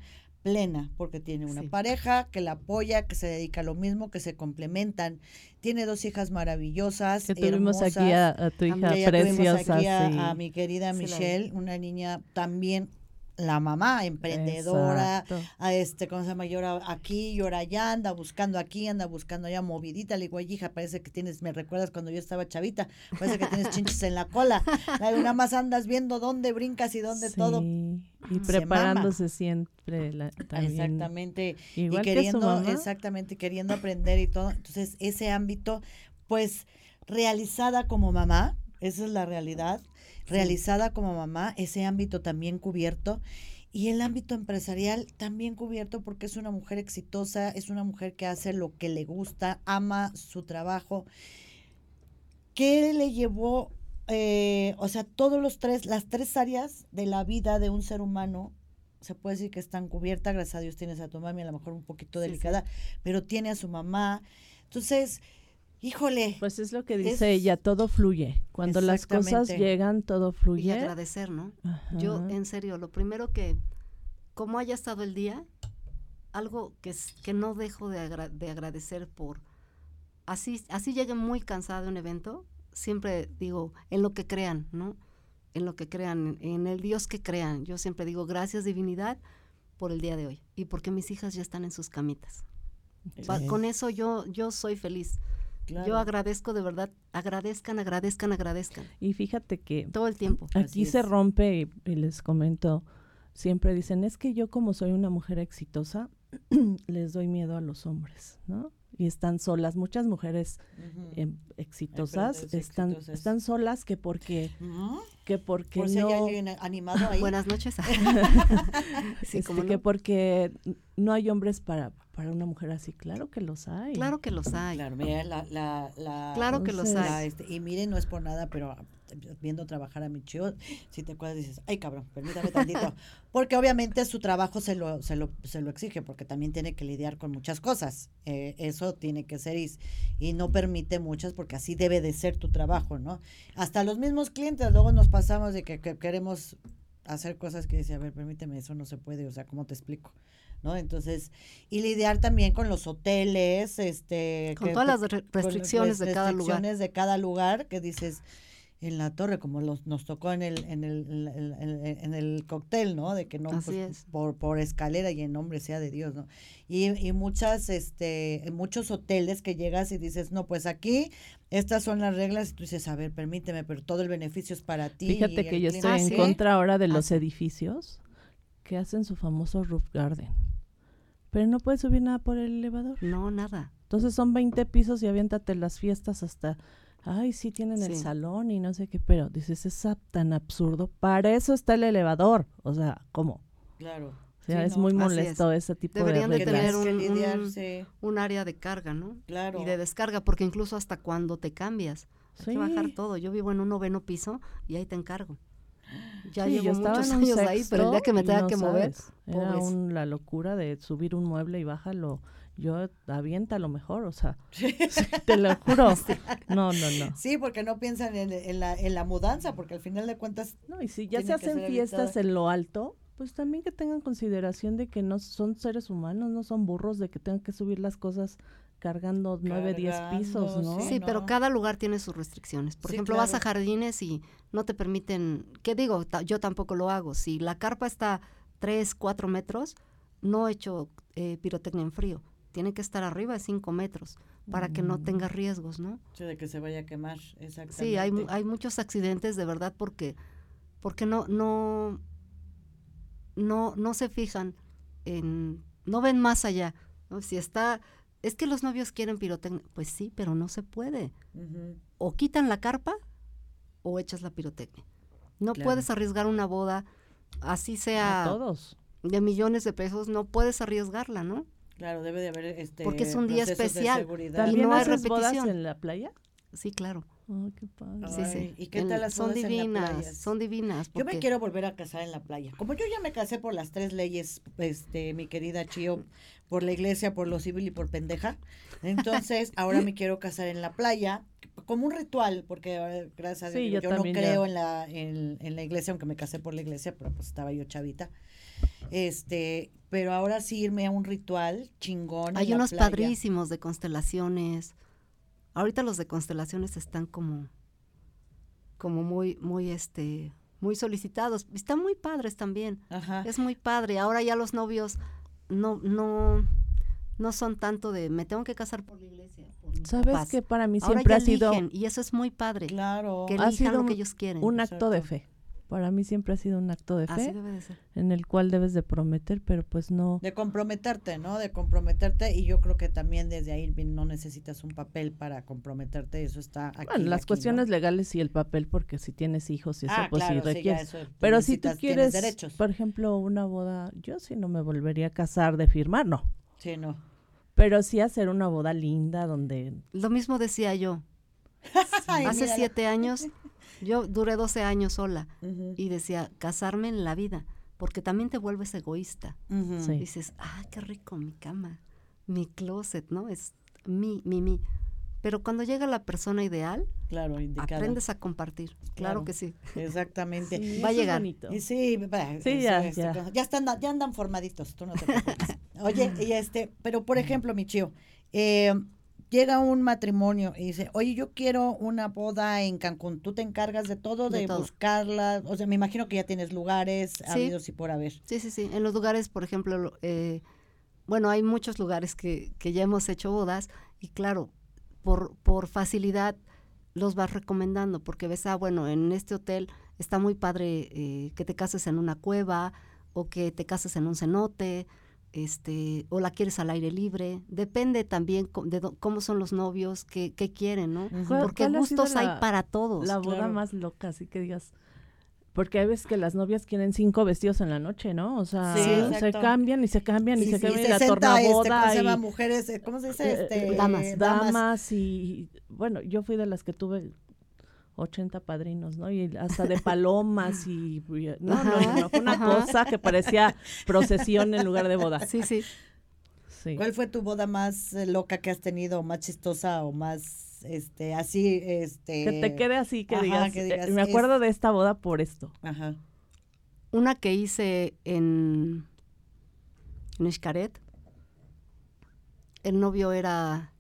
plena, porque tiene una pareja que la apoya, que se dedica a lo mismo, que se complementan. Tiene dos hijas maravillosas. Que tuvimos aquí a, tu hija preciosa. Aquí a, mi querida Michelle, una niña también la mamá emprendedora, a este, ¿cómo se llama? Llora aquí, llora allá, anda buscando aquí, anda buscando allá, movidita. Le digo, hija, parece que tienes, me recuerdas cuando yo estaba chavita, parece que tienes chinches en la cola. Nada más andas viendo dónde brincas y dónde todo. Y preparándose siempre. La, exactamente. y queriendo, exactamente, queriendo aprender y todo. Entonces, ese ámbito, pues, realizada como mamá, esa es la realidad realizada como mamá, ese ámbito también cubierto. Y el ámbito empresarial también cubierto porque es una mujer exitosa, es una mujer que hace lo que le gusta, ama su trabajo. ¿Qué le llevó, eh, o sea, todos los tres, las tres áreas de la vida de un ser humano, se puede decir que están cubiertas, gracias a Dios tienes a tu mami, a lo mejor un poquito delicada, pero tiene a su mamá. Entonces, híjole. Pues es lo que dice ella, todo fluye. Cuando las cosas llegan, todo fluye. Y agradecer, ¿no? Yo, en serio, lo primero que, como haya estado el día, algo que, que no dejo de, de agradecer por, así, así llegue muy cansada de un evento, siempre digo, en lo que crean, ¿no? En lo que crean, en el Dios que crean. Yo siempre digo, gracias divinidad por el día de hoy y porque mis hijas ya están en sus camitas. Con eso yo, yo soy feliz. Yo agradezco de verdad, agradezcan, agradezcan, agradezcan. Y fíjate que todo el tiempo. Aquí se rompe y, les comento, siempre dicen, es que yo como soy una mujer exitosa, les doy miedo a los hombres, ¿no? Y están solas, muchas mujeres em, exitosas están están solas que porque que porque Por no animado ahí. Buenas noches. sí, este, que porque no hay hombres para para una mujer así, claro que los hay. Claro que los hay. Claro, mira, la, la, la claro que los hay. Este, y miren, no es por nada, pero viendo trabajar a mi chico, si te acuerdas dices, ay cabrón, permítame tantito, porque obviamente su trabajo se lo, se lo, se lo exige, porque también tiene que lidiar con muchas cosas, eh, eso tiene que ser y, y, no permite muchas, porque así debe de ser tu trabajo, ¿no? Hasta los mismos clientes, luego nos pasamos de que, que queremos hacer cosas que dice, a ver, permíteme, eso no se puede, o sea, ¿cómo te explico? ¿No? Entonces, y lidiar también con los hoteles, este... Con todas las restricciones de cada lugar. de cada lugar, que dices, en la torre, como los, nos tocó en el, en el, en el, cóctel, ¿no? De que no, pues, por, por escalera y en nombre sea de Dios, ¿no? Y, y muchas, este, muchos hoteles que llegas y dices, no, pues aquí estas son las reglas, y tú dices, a ver, permíteme, pero todo el beneficio es para ti. Fíjate que yo estoy en contra ahora de los edificios que hacen su famoso roof garden. Pero no puedes subir nada por el elevador. No, nada. Entonces son 20 pisos y aviéntate las fiestas hasta, ay, sí tienen el salón y no sé qué, pero dices, es tan absurdo. Para eso está el elevador. O sea, ¿cómo? Claro. O sea, es muy molesto ese tipo Deberían de de tener un, un, área de carga, ¿no? Claro. Y de descarga, porque incluso hasta cuando te cambias, hay que bajar todo. Yo vivo en un noveno piso y ahí te encargo. Ya llevo muchos años ahí, pero el día que me tenga que mover, era un, la locura de subir un mueble y bájalo. Yo avienta lo mejor, o sea, te lo juro. No, no, no. Sí, porque no piensan en, la, en la mudanza, porque al final de cuentas. No, y si ya se hacen fiestas en lo alto, pues también que tengan consideración de que no son seres humanos, no son burros, de que tengan que subir las cosas cargando nueve, diez pisos, ¿no? Sí, pero cada lugar tiene sus restricciones. Por ejemplo, vas a jardines y no te permiten, ¿qué digo? yo tampoco lo hago. Si la carpa está tres, cuatro metros, no he hecho eh, pirotecnia en frío. Tiene que estar arriba de cinco metros para que no mm. tenga riesgos, ¿no? Sí, de que se vaya a quemar, exactamente. Sí, hay, hay muchos accidentes de verdad porque, porque no, no, no, no se fijan en, no ven más allá. ¿no? Si está es que los novios quieren pirotecnia. Pues sí, pero no se puede. O quitan la carpa o echas la pirotecnia. No puedes arriesgar una boda, así sea todos. de millones de pesos, no puedes arriesgarla, ¿no? Claro, debe de haber este Porque es un día especial. ¿También y no hay repetición. en la playa? Sí, claro. Oh, qué padre. Sí, sí. ¿Y qué tal las Son divinas, son divinas. Yo me quiero volver a casar en la playa. Como yo ya me casé por las tres leyes, este, mi querida Chio, por la iglesia, por lo civil y por pendeja. Entonces, ahora me quiero casar en la playa como un ritual, porque gracias a Dios yo, no creo en la, en, la iglesia, aunque me casé por la iglesia, pero pues estaba yo chavita. Este, pero ahora sí irme a un ritual chingón. Hay unos padrísimos de constelaciones. Ahorita los de constelaciones están como, como muy, muy, este, muy solicitados. Están muy padres también. Es muy padre. Ahora ya los novios no, no, no son tanto de me tengo que casar por la iglesia. Sabes que para mí siempre ha sido y eso es muy padre. Claro. Que elijan lo que ellos quieren. Un acto de fe para mí siempre ha sido un acto de fe en el cual debes de prometer, pero pues no. De comprometerte, ¿no? De comprometerte y yo creo que también desde ahí no necesitas un papel para comprometerte, eso está aquí. Bueno, las cuestiones legales y el papel, porque si tienes hijos y eso, ah, pues sí requieres. pero si tú quieres, por ejemplo, una boda, yo sí no me volvería a casar de firmar, no. Sí, no. Pero sí hacer una boda linda donde... Lo mismo decía yo. Hace siete años yo duré 12 años sola y decía, casarme en la vida, porque también te vuelves egoísta. Dices, ah, qué rico mi cama, mi closet, ¿no? Es mi, mi, mi. Pero cuando llega la persona ideal, claro, aprendes a compartir. Claro, que sí. Exactamente. Va a llegar. Y sí, ya, ya. ya. están, ya andan formaditos, tú no te preocupes. Oye, y este, pero por ejemplo, mi chío, eh, llega un matrimonio y dice, oye, yo quiero una boda en Cancún, tú te encargas de todo, de, buscarla, o sea, me imagino que ya tienes lugares habidos y por haber. Sí, sí, sí, en los lugares, por ejemplo, eh, bueno, hay muchos lugares que, que ya hemos hecho bodas y claro, por, por facilidad los vas recomendando, porque ves, ah, bueno, en este hotel está muy padre eh, que te cases en una cueva o que te cases en un cenote, este, o la quieres al aire libre, depende también de cómo son los novios, qué, qué quieren, ¿no? Porque gustos hay para todos. La boda más loca, así que digas, Porque hay veces que las novias quieren cinco vestidos en la noche, ¿no? O sea, se cambian y se cambian y se cambian y la tornaboda. Este, ¿cómo, mujeres, eh, ¿Cómo se dice? Eh, este, damas. damas. y, bueno, yo fui de las que tuve 80 padrinos, ¿no? Y hasta de palomas y... No, no, no, fue una cosa que parecía procesión en lugar de boda. Sí, sí. sí. ¿Cuál fue tu boda más eh, loca que has tenido, más chistosa o más este, así, este... Que te quede así, que, digas, eh, me acuerdo de esta boda por esto. Ajá. Una que hice en, en Xcaret, el novio era,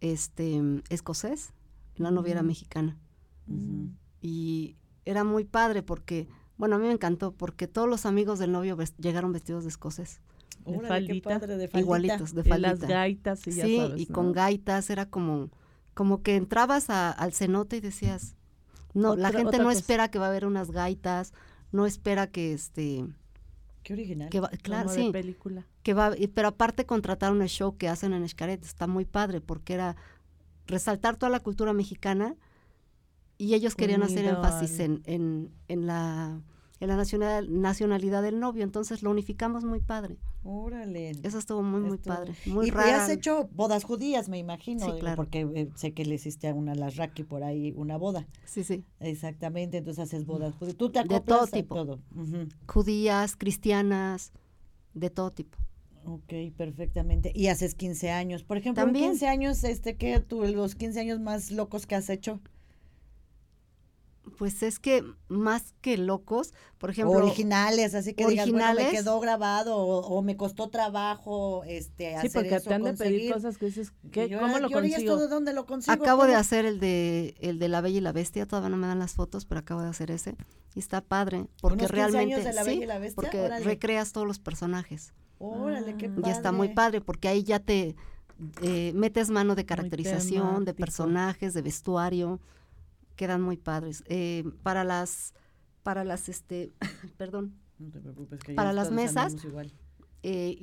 este, escocés, la novia era mexicana. Y era muy padre porque, bueno, a mí me encantó porque todos los amigos del novio llegaron vestidos de escocés. De Igualitos, de faldita. las gaitas y Sí, y con gaitas era como, como que entrabas al cenote y decías, no, la gente no espera que va a haber unas gaitas, no espera que este... Qué original. Que claro, sí. película. Que va, pero aparte contrataron el show que hacen en Escaret, está muy padre porque era resaltar toda la cultura mexicana y ellos querían hacer énfasis en, en, en la en la nacional, nacionalidad del novio, entonces lo unificamos muy padre. Órale. Eso estuvo muy, muy padre. Muy y, raro. has hecho bodas judías, me imagino, sí, claro. porque eh, sé que le hiciste a una Lasraki por ahí una boda. Sí, sí. Exactamente, entonces haces bodas judías. Tú te de todo tipo. Todo. Judías, cristianas, de todo tipo. Ok, perfectamente. Y haces 15 años. Por ejemplo, ¿También? 15 años, este, ¿qué tú, los 15 años más locos que has hecho? Pues es que más que locos, por ejemplo. Originales, así que originales, digas, me quedó grabado o, me costó trabajo este, sí, porque te han de pedir cosas que dices, ¿qué, ¿cómo lo consigo? ¿Dónde lo consigo? Acabo de hacer el de, el de La Bella y la Bestia, todavía no me dan las fotos, pero acabo de hacer ese. Y está padre, porque realmente, de la Bella y la Bestia? porque recreas todos los personajes. Órale, qué padre. Y está muy padre, porque ahí ya te eh, metes mano de caracterización, de personajes, de vestuario quedan muy padres. Eh, para las, para las, este, perdón, para las mesas, eh,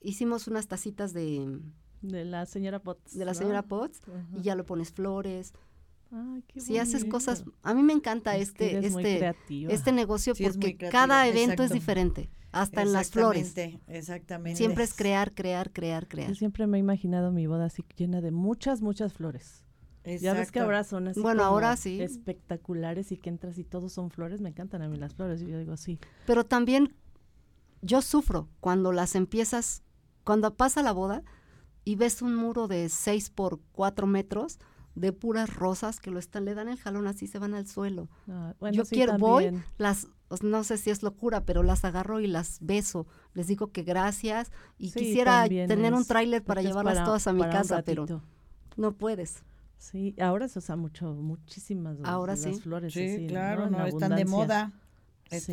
hicimos unas tacitas de de la señora Potts. De la señora Potts y ya lo pones flores. si haces cosas, a mí me encanta este este este negocio porque cada evento es diferente, hasta en las flores. Exactamente. Siempre es crear, crear, crear, crear. Yo siempre me he imaginado mi boda así llena de muchas muchas flores. Ya ves que ahora son así bueno, ahora sí. espectaculares y que entras y todos son flores. Me encantan a mí las flores. yo digo, sí. Pero también yo sufro cuando las empiezas, cuando pasa la boda y ves un muro de 6 por 4 metros de puras rosas que lo están, le dan el jalón así, se van al suelo. Ah, yo quiero, voy, las, no sé si es locura, pero las agarro y las beso. Les digo que gracias y quisiera tener un tráiler para llevarlas todas a mi casa, pero no puedes. Sí, ahora se usa mucho, muchísimas ahora las flores. Sí, claro, ¿no? están de moda.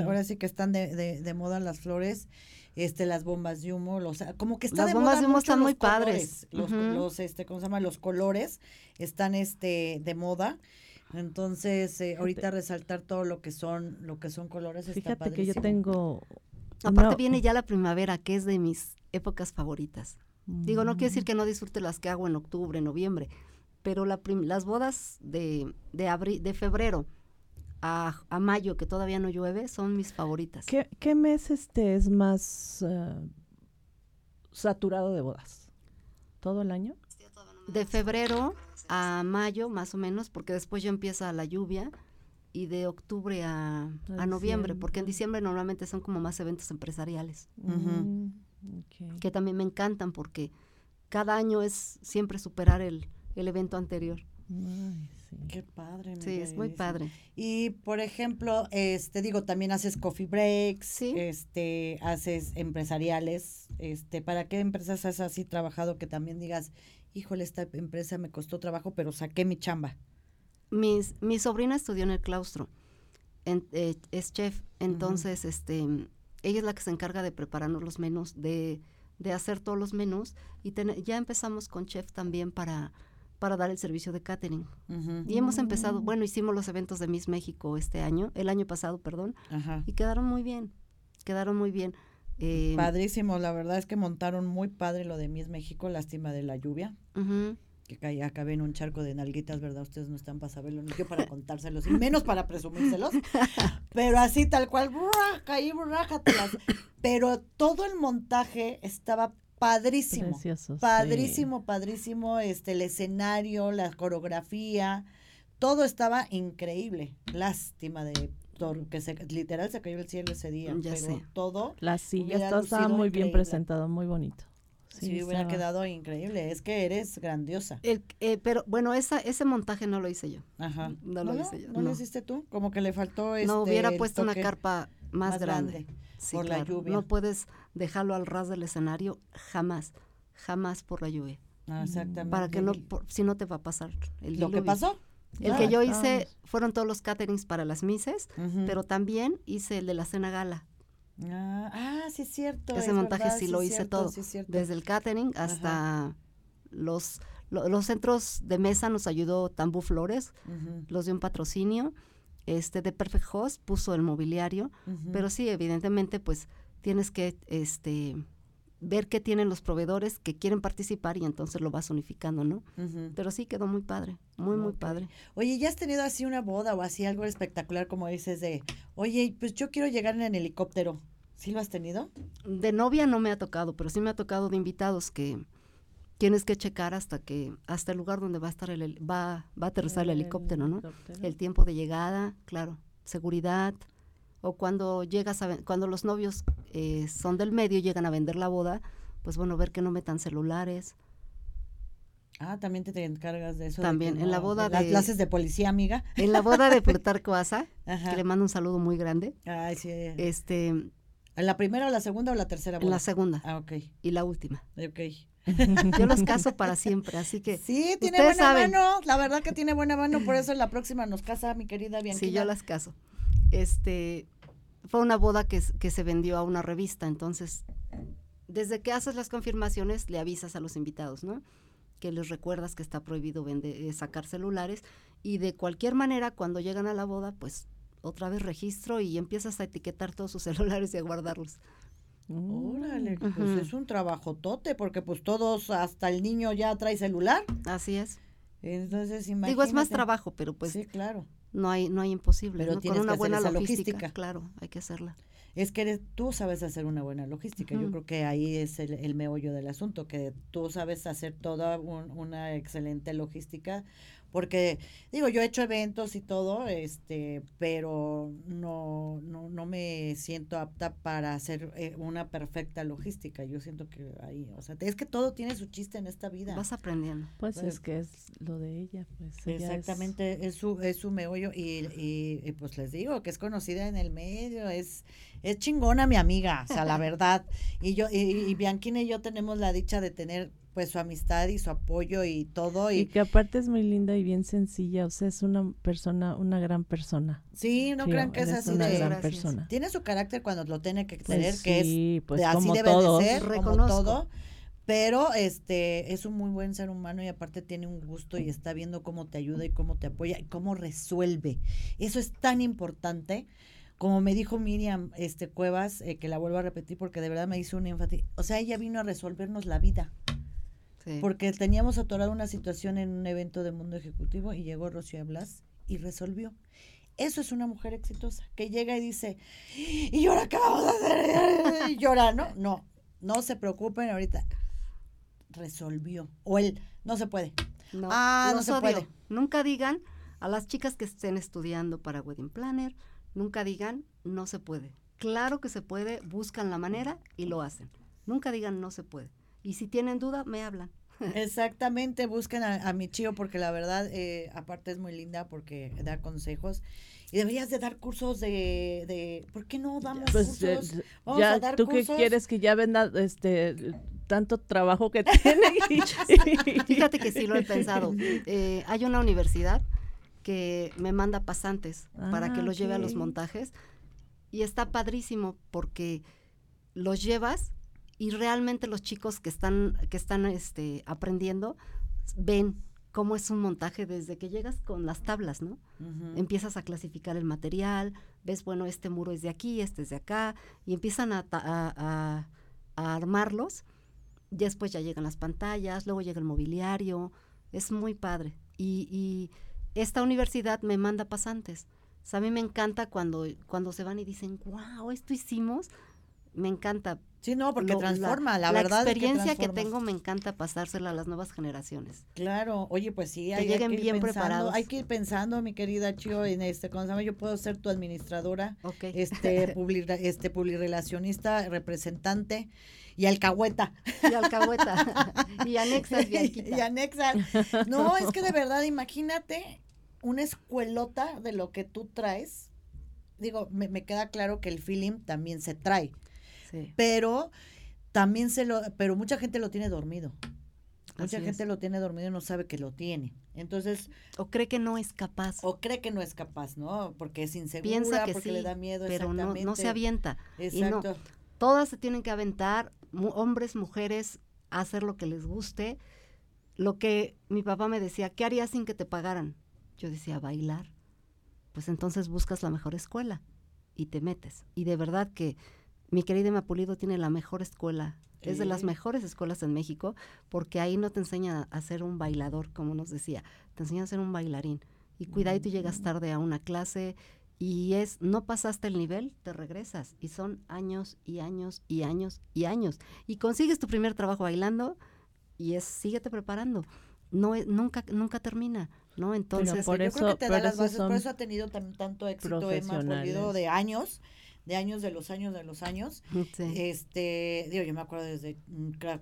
Ahora sí que están de, de, moda las flores, este, las bombas de humo, los, como que están las bombas de humo están muy padres. Los, los, este, ¿cómo se llama? Los colores están, este, de moda. Entonces, eh, ahorita resaltar todo lo que son, lo que son colores. Fíjate que yo tengo. Aparte viene ya la primavera, que es de mis épocas favoritas. Digo, no quiere decir mm. que no disfrute las que hago en octubre, noviembre, pero las bodas de, de, abril, de febrero a, a, mayo, que todavía no llueve, son mis favoritas. ¿Qué, qué mes este es más uh, saturado de bodas? ¿Todo el año? De febrero a mayo, más o menos, porque después ya empieza la lluvia y de octubre a, a, noviembre, porque en diciembre normalmente son como más eventos empresariales, que también me encantan porque cada año es siempre superar el, el evento anterior. sí. Qué padre. Sí, es muy padre. Y por ejemplo, este digo, también haces coffee breaks, ¿Sí? este, haces empresariales, este, ¿para qué empresas has así trabajado que también digas, híjole, esta empresa me costó trabajo, pero saqué mi chamba? Mis, mi sobrina estudió en el claustro, eh, es chef, entonces, este, ella es la que se encarga de prepararnos los menús, de, de hacer todos los menús, y ya empezamos con chef también para para dar el servicio de catering. Y hemos empezado, bueno, hicimos los eventos de Miss México este año, el año pasado, perdón, y quedaron muy bien, quedaron muy bien. Eh, Padrísimo, la verdad es que montaron muy padre lo de Miss México, lástima de la lluvia. que acabé en un charco de nalguitas, ¿verdad? Ustedes no están para saberlo, ni yo para contárselos, y menos para presumírselos. Pero así, tal cual, caí, rájatelas. Pero todo el montaje estaba padrísimo. padrísimo, padrísimo. Este, el escenario, la coreografía, todo estaba increíble. Lástima de que se, literal se cayó el cielo ese día. Ya pero todo. La silla estaba muy bien presentado, muy bonito. Sí, hubiera quedado increíble. Es que eres grandiosa. El, eh, pero bueno, esa, ese montaje no lo hice yo. Ajá. No, lo hice yo. ¿No, lo hiciste tú? Como que le faltó este, No, hubiera puesto una carpa más, grande. por la lluvia. No puedes dejarlo al ras del escenario jamás. Jamás por la lluvia. Ah, exactamente. Para que no, si no te va a pasar. El ¿Lo que pasó? El que yo hice fueron todos los caterings para las mises, pero también hice el de la cena gala. Ah, ah sí es cierto. Ese montaje sí, lo hice todo, desde el catering hasta los los centros de mesa nos ayudó Tambú Flores, los dio un patrocinio, este de Perfect Host puso el mobiliario, pero sí, evidentemente, pues tienes que este ver qué tienen los proveedores que quieren participar y entonces lo vas unificando, ¿no? Pero sí quedó muy padre, muy, muy padre. Oye, ¿ya has tenido así una boda o así algo espectacular como dices de, oye, pues yo quiero llegar en el helicóptero? ¿Sí lo has tenido? De novia no me ha tocado, pero sí me ha tocado de invitados que tienes que checar hasta que hasta el lugar donde va a estar el va va a aterrizar el, helicóptero, ¿no? El tiempo de llegada, claro, seguridad, o cuando llegas a, cuando los novios eh, son del medio y llegan a vender la boda, pues bueno, ver que no metan celulares. Ah, también te, encargas de eso. También, en la boda de... Las clases de policía, amiga. En la boda de Plutarco Asa, que le mando un saludo muy grande. Ay, sí. Este... ¿En la primera la segunda o la tercera boda? En la segunda. Ah, ok. Y la última. Ok. Yo los caso para siempre, así que. Sí, tiene buena mano. La verdad que tiene buena mano, por eso en la próxima nos casa mi querida Bianca. Sí, yo las caso este, fue una boda que, que se vendió a una revista, entonces, desde que haces las confirmaciones, le avisas a los invitados, ¿no? Que les recuerdas que está prohibido vender, eh, sacar celulares y de cualquier manera, cuando llegan a la boda, pues otra vez registro y empiezas a etiquetar todos sus celulares y a guardarlos. Órale, pues es un trabajo tote, porque pues todos, hasta el niño ya trae celular. Así es. Entonces, imagínate. Digo, es más trabajo, pero pues. Sí, claro no hay no hay imposible pero con una buena logística, claro hay que hacerla es que tú sabes hacer una buena logística yo creo que ahí es el, el, meollo del asunto que tú sabes hacer toda una excelente logística porque digo yo he hecho eventos y todo este pero no no, no me siento apta para hacer eh, una perfecta logística. Yo siento que ahí o sea es que todo tiene su chiste en esta vida. Vas aprendiendo. Pues, es que es lo de ella pues exactamente es... su es su meollo y, y, pues les digo que es conocida en el medio es es chingona mi amiga o sea la verdad y yo y, y Bianquina y yo tenemos la dicha de tener pues su amistad y su apoyo y todo. Y, que aparte es muy linda y bien sencilla, o sea, es una persona, una gran persona. Sí, no crean que es así una gran persona. Tiene su carácter cuando lo tiene que pues tener, que es pues así debe de ser, como todo. Pero este es un muy buen ser humano y aparte tiene un gusto y está viendo cómo te ayuda y cómo te apoya y cómo resuelve. Eso es tan importante como me dijo Miriam este Cuevas, eh, que la vuelvo a repetir porque de verdad me hizo un énfasis, o sea, ella vino a resolvernos la vida. Porque teníamos atorado una situación en un evento de mundo ejecutivo y llegó Rocío Blas y resolvió. Eso es una mujer exitosa, que llega y dice, ¿y ahora qué vamos a hacer? Y llora, ¿no? No, no se preocupen ahorita. Resolvió. O él, no se puede. No, ah, no se puede. Nunca digan a las chicas que estén estudiando para Wedding Planner, nunca digan, no se puede. Claro que se puede, buscan la manera y lo hacen. Nunca digan, no se puede. Y si tienen duda, me hablan. Exactamente, busquen a, mi chío porque la verdad, eh, aparte es muy linda porque da consejos. Y deberías de dar cursos de, de ¿por qué no damos pues, cursos? Vamos ya, a dar ¿Tú qué quieres que ya venda este tanto trabajo que tiene? Fíjate que sí lo he pensado. Eh, hay una universidad que me manda pasantes para que ah, los lleve a los montajes y está padrísimo porque los llevas y realmente los chicos que están, que están este, aprendiendo ven cómo es un montaje desde que llegas con las tablas, ¿no? Empiezas a clasificar el material, ves, bueno, este muro es de aquí, este es de acá, y empiezan a, a, a, armarlos. Después ya llegan las pantallas, luego llega el mobiliario, Es muy padre. Y, y esta universidad me manda pasantes. O sea, a mí me encanta cuando, cuando se van y dicen, wow, esto hicimos. Me encanta. Sí, no, porque transforma, la, verdad. La experiencia que, tengo me encanta pasársela a las nuevas generaciones. Claro, oye, pues sí, hay, lleguen que ir bien pensando, preparados. Hay que ir pensando, mi querida Chio, en este, cuando yo puedo ser tu administradora, este, public, este, publirelacionista, representante y alcahueta. Y alcahueta. y anexas, Y anexas. No, es que de verdad, imagínate una escuelota de lo que tú traes. Digo, me, me queda claro que el feeling también se trae. Pero también se lo, pero mucha gente lo tiene dormido. Mucha gente lo tiene dormido y no sabe que lo tiene. Entonces. O cree que no es capaz. O cree que no es capaz, ¿no? Porque es insegura, Piensa que porque le da miedo. Pero no, no, se avienta. Exacto. todas se tienen que aventar, hombres, mujeres, a hacer lo que les guste. Lo que mi papá me decía, ¿qué harías sin que te pagaran? Yo decía, bailar. Pues entonces buscas la mejor escuela y te metes. Y de verdad que mi querida Mapulido tiene la mejor escuela, es de las mejores escuelas en México, porque ahí no te enseña a ser un bailador, como nos decía, te enseña a ser un bailarín. Y cuidado, tú llegas mm. tarde a una clase y es, no pasaste el nivel, te regresas. Y son años y años y años y años. Y consigues tu primer trabajo bailando y es, síguete preparando. No, nunca, nunca termina, ¿no? Entonces, por yo creo que te da las bases, por eso ha tenido tanto éxito Emma de años de años de los años de los años. Este, digo, yo me acuerdo desde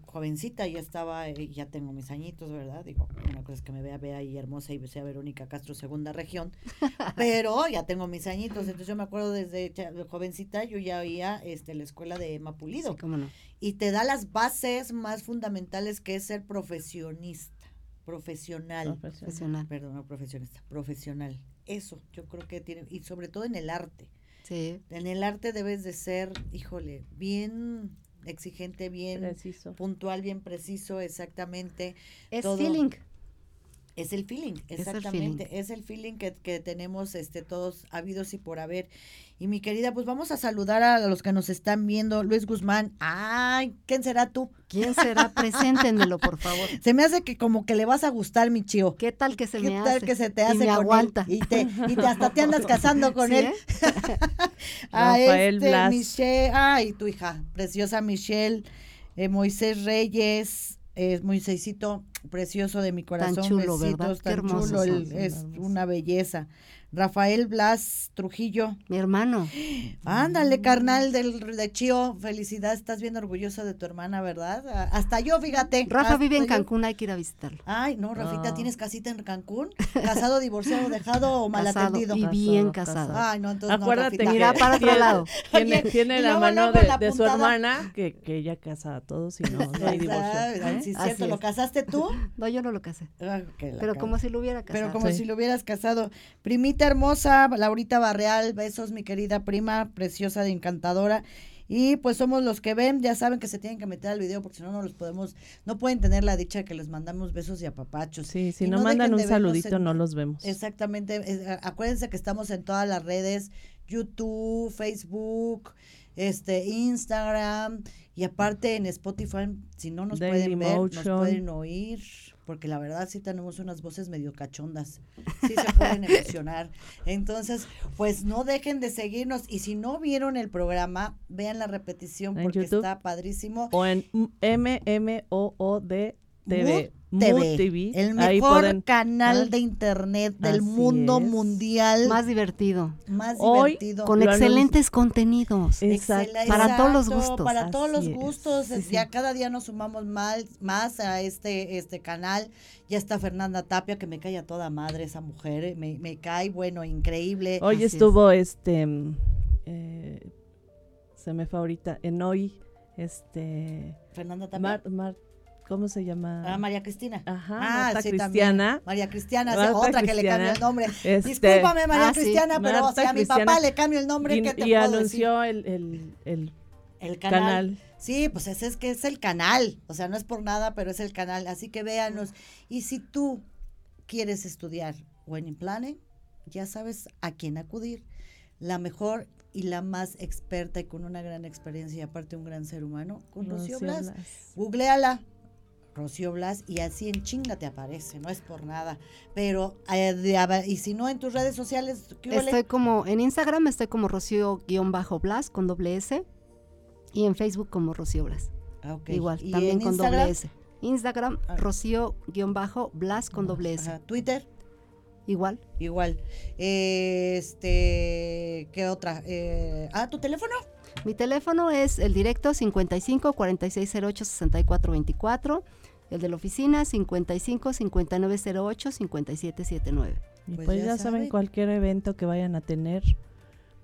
jovencita, ya estaba, eh, ya tengo mis añitos, ¿verdad? Digo, una cosa es que me vea, vea ahí hermosa y sea Verónica Castro, segunda región, pero ya tengo mis añitos, entonces yo me acuerdo desde jovencita, yo ya oía este, la escuela de cómo no. Y te da las bases más fundamentales que es ser profesionista, profesional. Profesional. Perdón, no profesionista, profesional. Eso, yo creo que tiene, y sobre todo en el arte en el arte debes de ser, híjole, bien exigente, bien puntual, bien preciso, exactamente. Es feeling. Es el feeling, exactamente. Es el feeling, que, que, tenemos este, todos habidos y por haber. Y mi querida, pues vamos a saludar a los que nos están viendo. Luis Guzmán. Ay, ¿quién será tú? ¿Quién será? Preséntenmelo, por favor. Se me hace que como que le vas a gustar, mi chío. ¿Qué tal que se me hace? ¿Qué tal que se te hace y me aguanta. Y, te, y te, hasta te andas casando con él. a Rafael este, Blas. Michelle. Ay, tu hija, preciosa Michelle. Eh, Moisés Reyes. Eh, Moisésito, precioso de mi corazón. Tan chulo, ¿verdad? Tan chulo, es una belleza. Rafael Blas Trujillo. Mi hermano. Ándale, carnal del de Chío. Felicidad, estás bien orgullosa de tu hermana, ¿verdad? Hasta yo, fíjate. Rafa vive en Cancún, hay que ir a visitarlo. Ay, no, Rafita, ¿tienes casita en Cancún? ¿Casado, divorciado, dejado o malatendido? Y bien casado. Ay, no, entonces Acuérdate no, mira para otro lado. Tiene, tiene la mano de, su hermana, que, que ella casa a todos y no, no hay divorcio. ¿eh? Sí, cierto. ¿Lo casaste tú? No, yo no lo casé. Ah, Pero como si lo hubiera casado. Pero como si lo hubieras casado. Primita hermosa, Laurita Barreal, besos, mi querida prima, preciosa de encantadora. Y pues somos los que ven, ya saben que se tienen que meter al video porque si no, no los podemos, no pueden tener la dicha de que les mandamos besos y apapachos. Sí, si no, mandan un saludito, no los vemos. Exactamente, acuérdense que estamos en todas las redes, YouTube, Facebook, este, Instagram, y aparte en Spotify, si no nos pueden ver, nos pueden oír porque la verdad sí tenemos unas voces medio cachondas, sí se pueden emocionar. Entonces, pues no dejen de seguirnos y si no vieron el programa, vean la repetición porque está padrísimo. O en MMOOD TV. TV, el mejor canal de internet del mundo mundial. Más divertido. Más divertido. Con excelentes contenidos. Para todos los gustos. Para todos los gustos. Ya cada día nos sumamos más, más a este, este canal. Ya está Fernanda Tapia, que me cae a toda madre esa mujer. Eh, me, me cae, bueno, increíble. Hoy estuvo este. Eh, se me fue ahorita. En hoy. Este. Fernanda Tapia. ¿Cómo se llama? Ah, María Cristina. Ajá, ah, sí, Cristiana. María Cristiana, es otra que le cambió el nombre. Este, Discúlpame, María ah, Cristiana, pero si a mi papá le cambio el nombre, y, ¿qué te y anunció El, el, el, canal. Sí, pues ese es que es el canal. O sea, no es por nada, pero es el canal. Así que véanos. Y si tú quieres estudiar Wedding Planning, ya sabes a quién acudir. La mejor y la más experta y con una gran experiencia y aparte un gran ser humano, con Rocío Blas. Googleala, Rocío Blas y así en chinga te aparece, no es por nada. Pero, eh, y si no en tus redes sociales, ¿qué Estoy como, en Instagram estoy como Rocío-Blas con doble S y en Facebook como Rocío Blas. Ah, Igual, también con doble S. Instagram, ah. Rocío-Blas con doble S. Twitter. Igual. Igual. este, ¿qué otra? Eh, ah, ¿tu teléfono? Mi teléfono es el directo 55 4608 6424, el de la oficina 55 5908 5779. Y pues, pues ya, saben, cualquier evento que vayan a tener,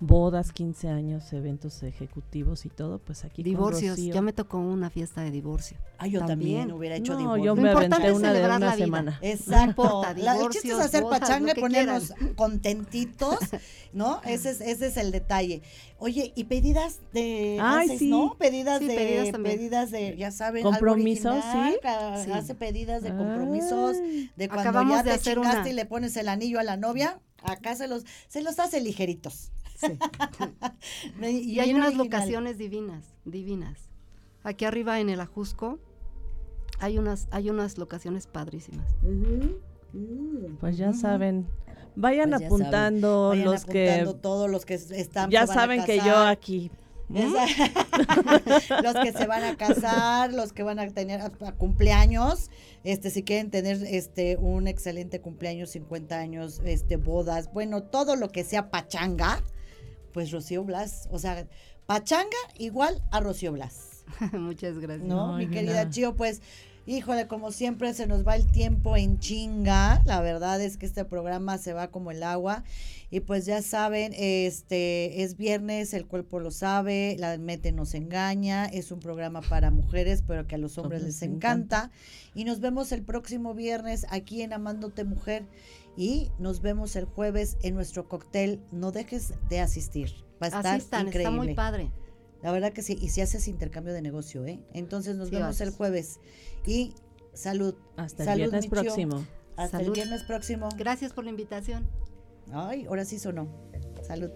bodas, 15 años, eventos ejecutivos y todo, pues aquí Divorcios, ya me tocó una fiesta de divorcio. Ah, yo también, hubiera hecho no, yo me aventé una de una semana. Exacto. la, el chiste es hacer pachanga y ponernos contentitos, ¿no? Ese es, ese es el detalle. Oye, y pedidas de Ay, sí. ¿no? Pedidas de pedidas, de, ya saben, compromisos, sí. Hace pedidas de compromisos, de cuando Acabamos ya te de hacer una... y le pones el anillo a la novia, acá se los se los hace ligeritos. y, hay unas locaciones divinas, divinas. Aquí arriba en el Ajusco hay unas, hay unas locaciones padrísimas. Mm, pues ya saben, vayan pues apuntando los que todos los que están ya saben que yo aquí los que se van a casar, los que van a tener cumpleaños, este si quieren tener este un excelente cumpleaños, 50 años, este bodas, bueno, todo lo que sea pachanga, pues Rocío Blas, o sea, pachanga igual a Rocío Blas. Muchas gracias. No, mi querida Chio, pues Híjole, como siempre se nos va el tiempo en chinga. La verdad es que este programa se va como el agua. Y pues ya saben, este es viernes, el cuerpo lo sabe, la mente nos engaña, es un programa para mujeres, pero que a los hombres les encanta. Y nos vemos el próximo viernes aquí en Amándote Mujer y nos vemos el jueves en nuestro cóctel. No dejes de asistir. Va a estar increíble. Está muy padre. La verdad que sí, y si haces intercambio de negocio, ¿eh? Entonces nos vemos el jueves. Y salud. Hasta el viernes próximo. Hasta el viernes próximo. Gracias por la invitación. Ay, ahora sí sonó. Salud.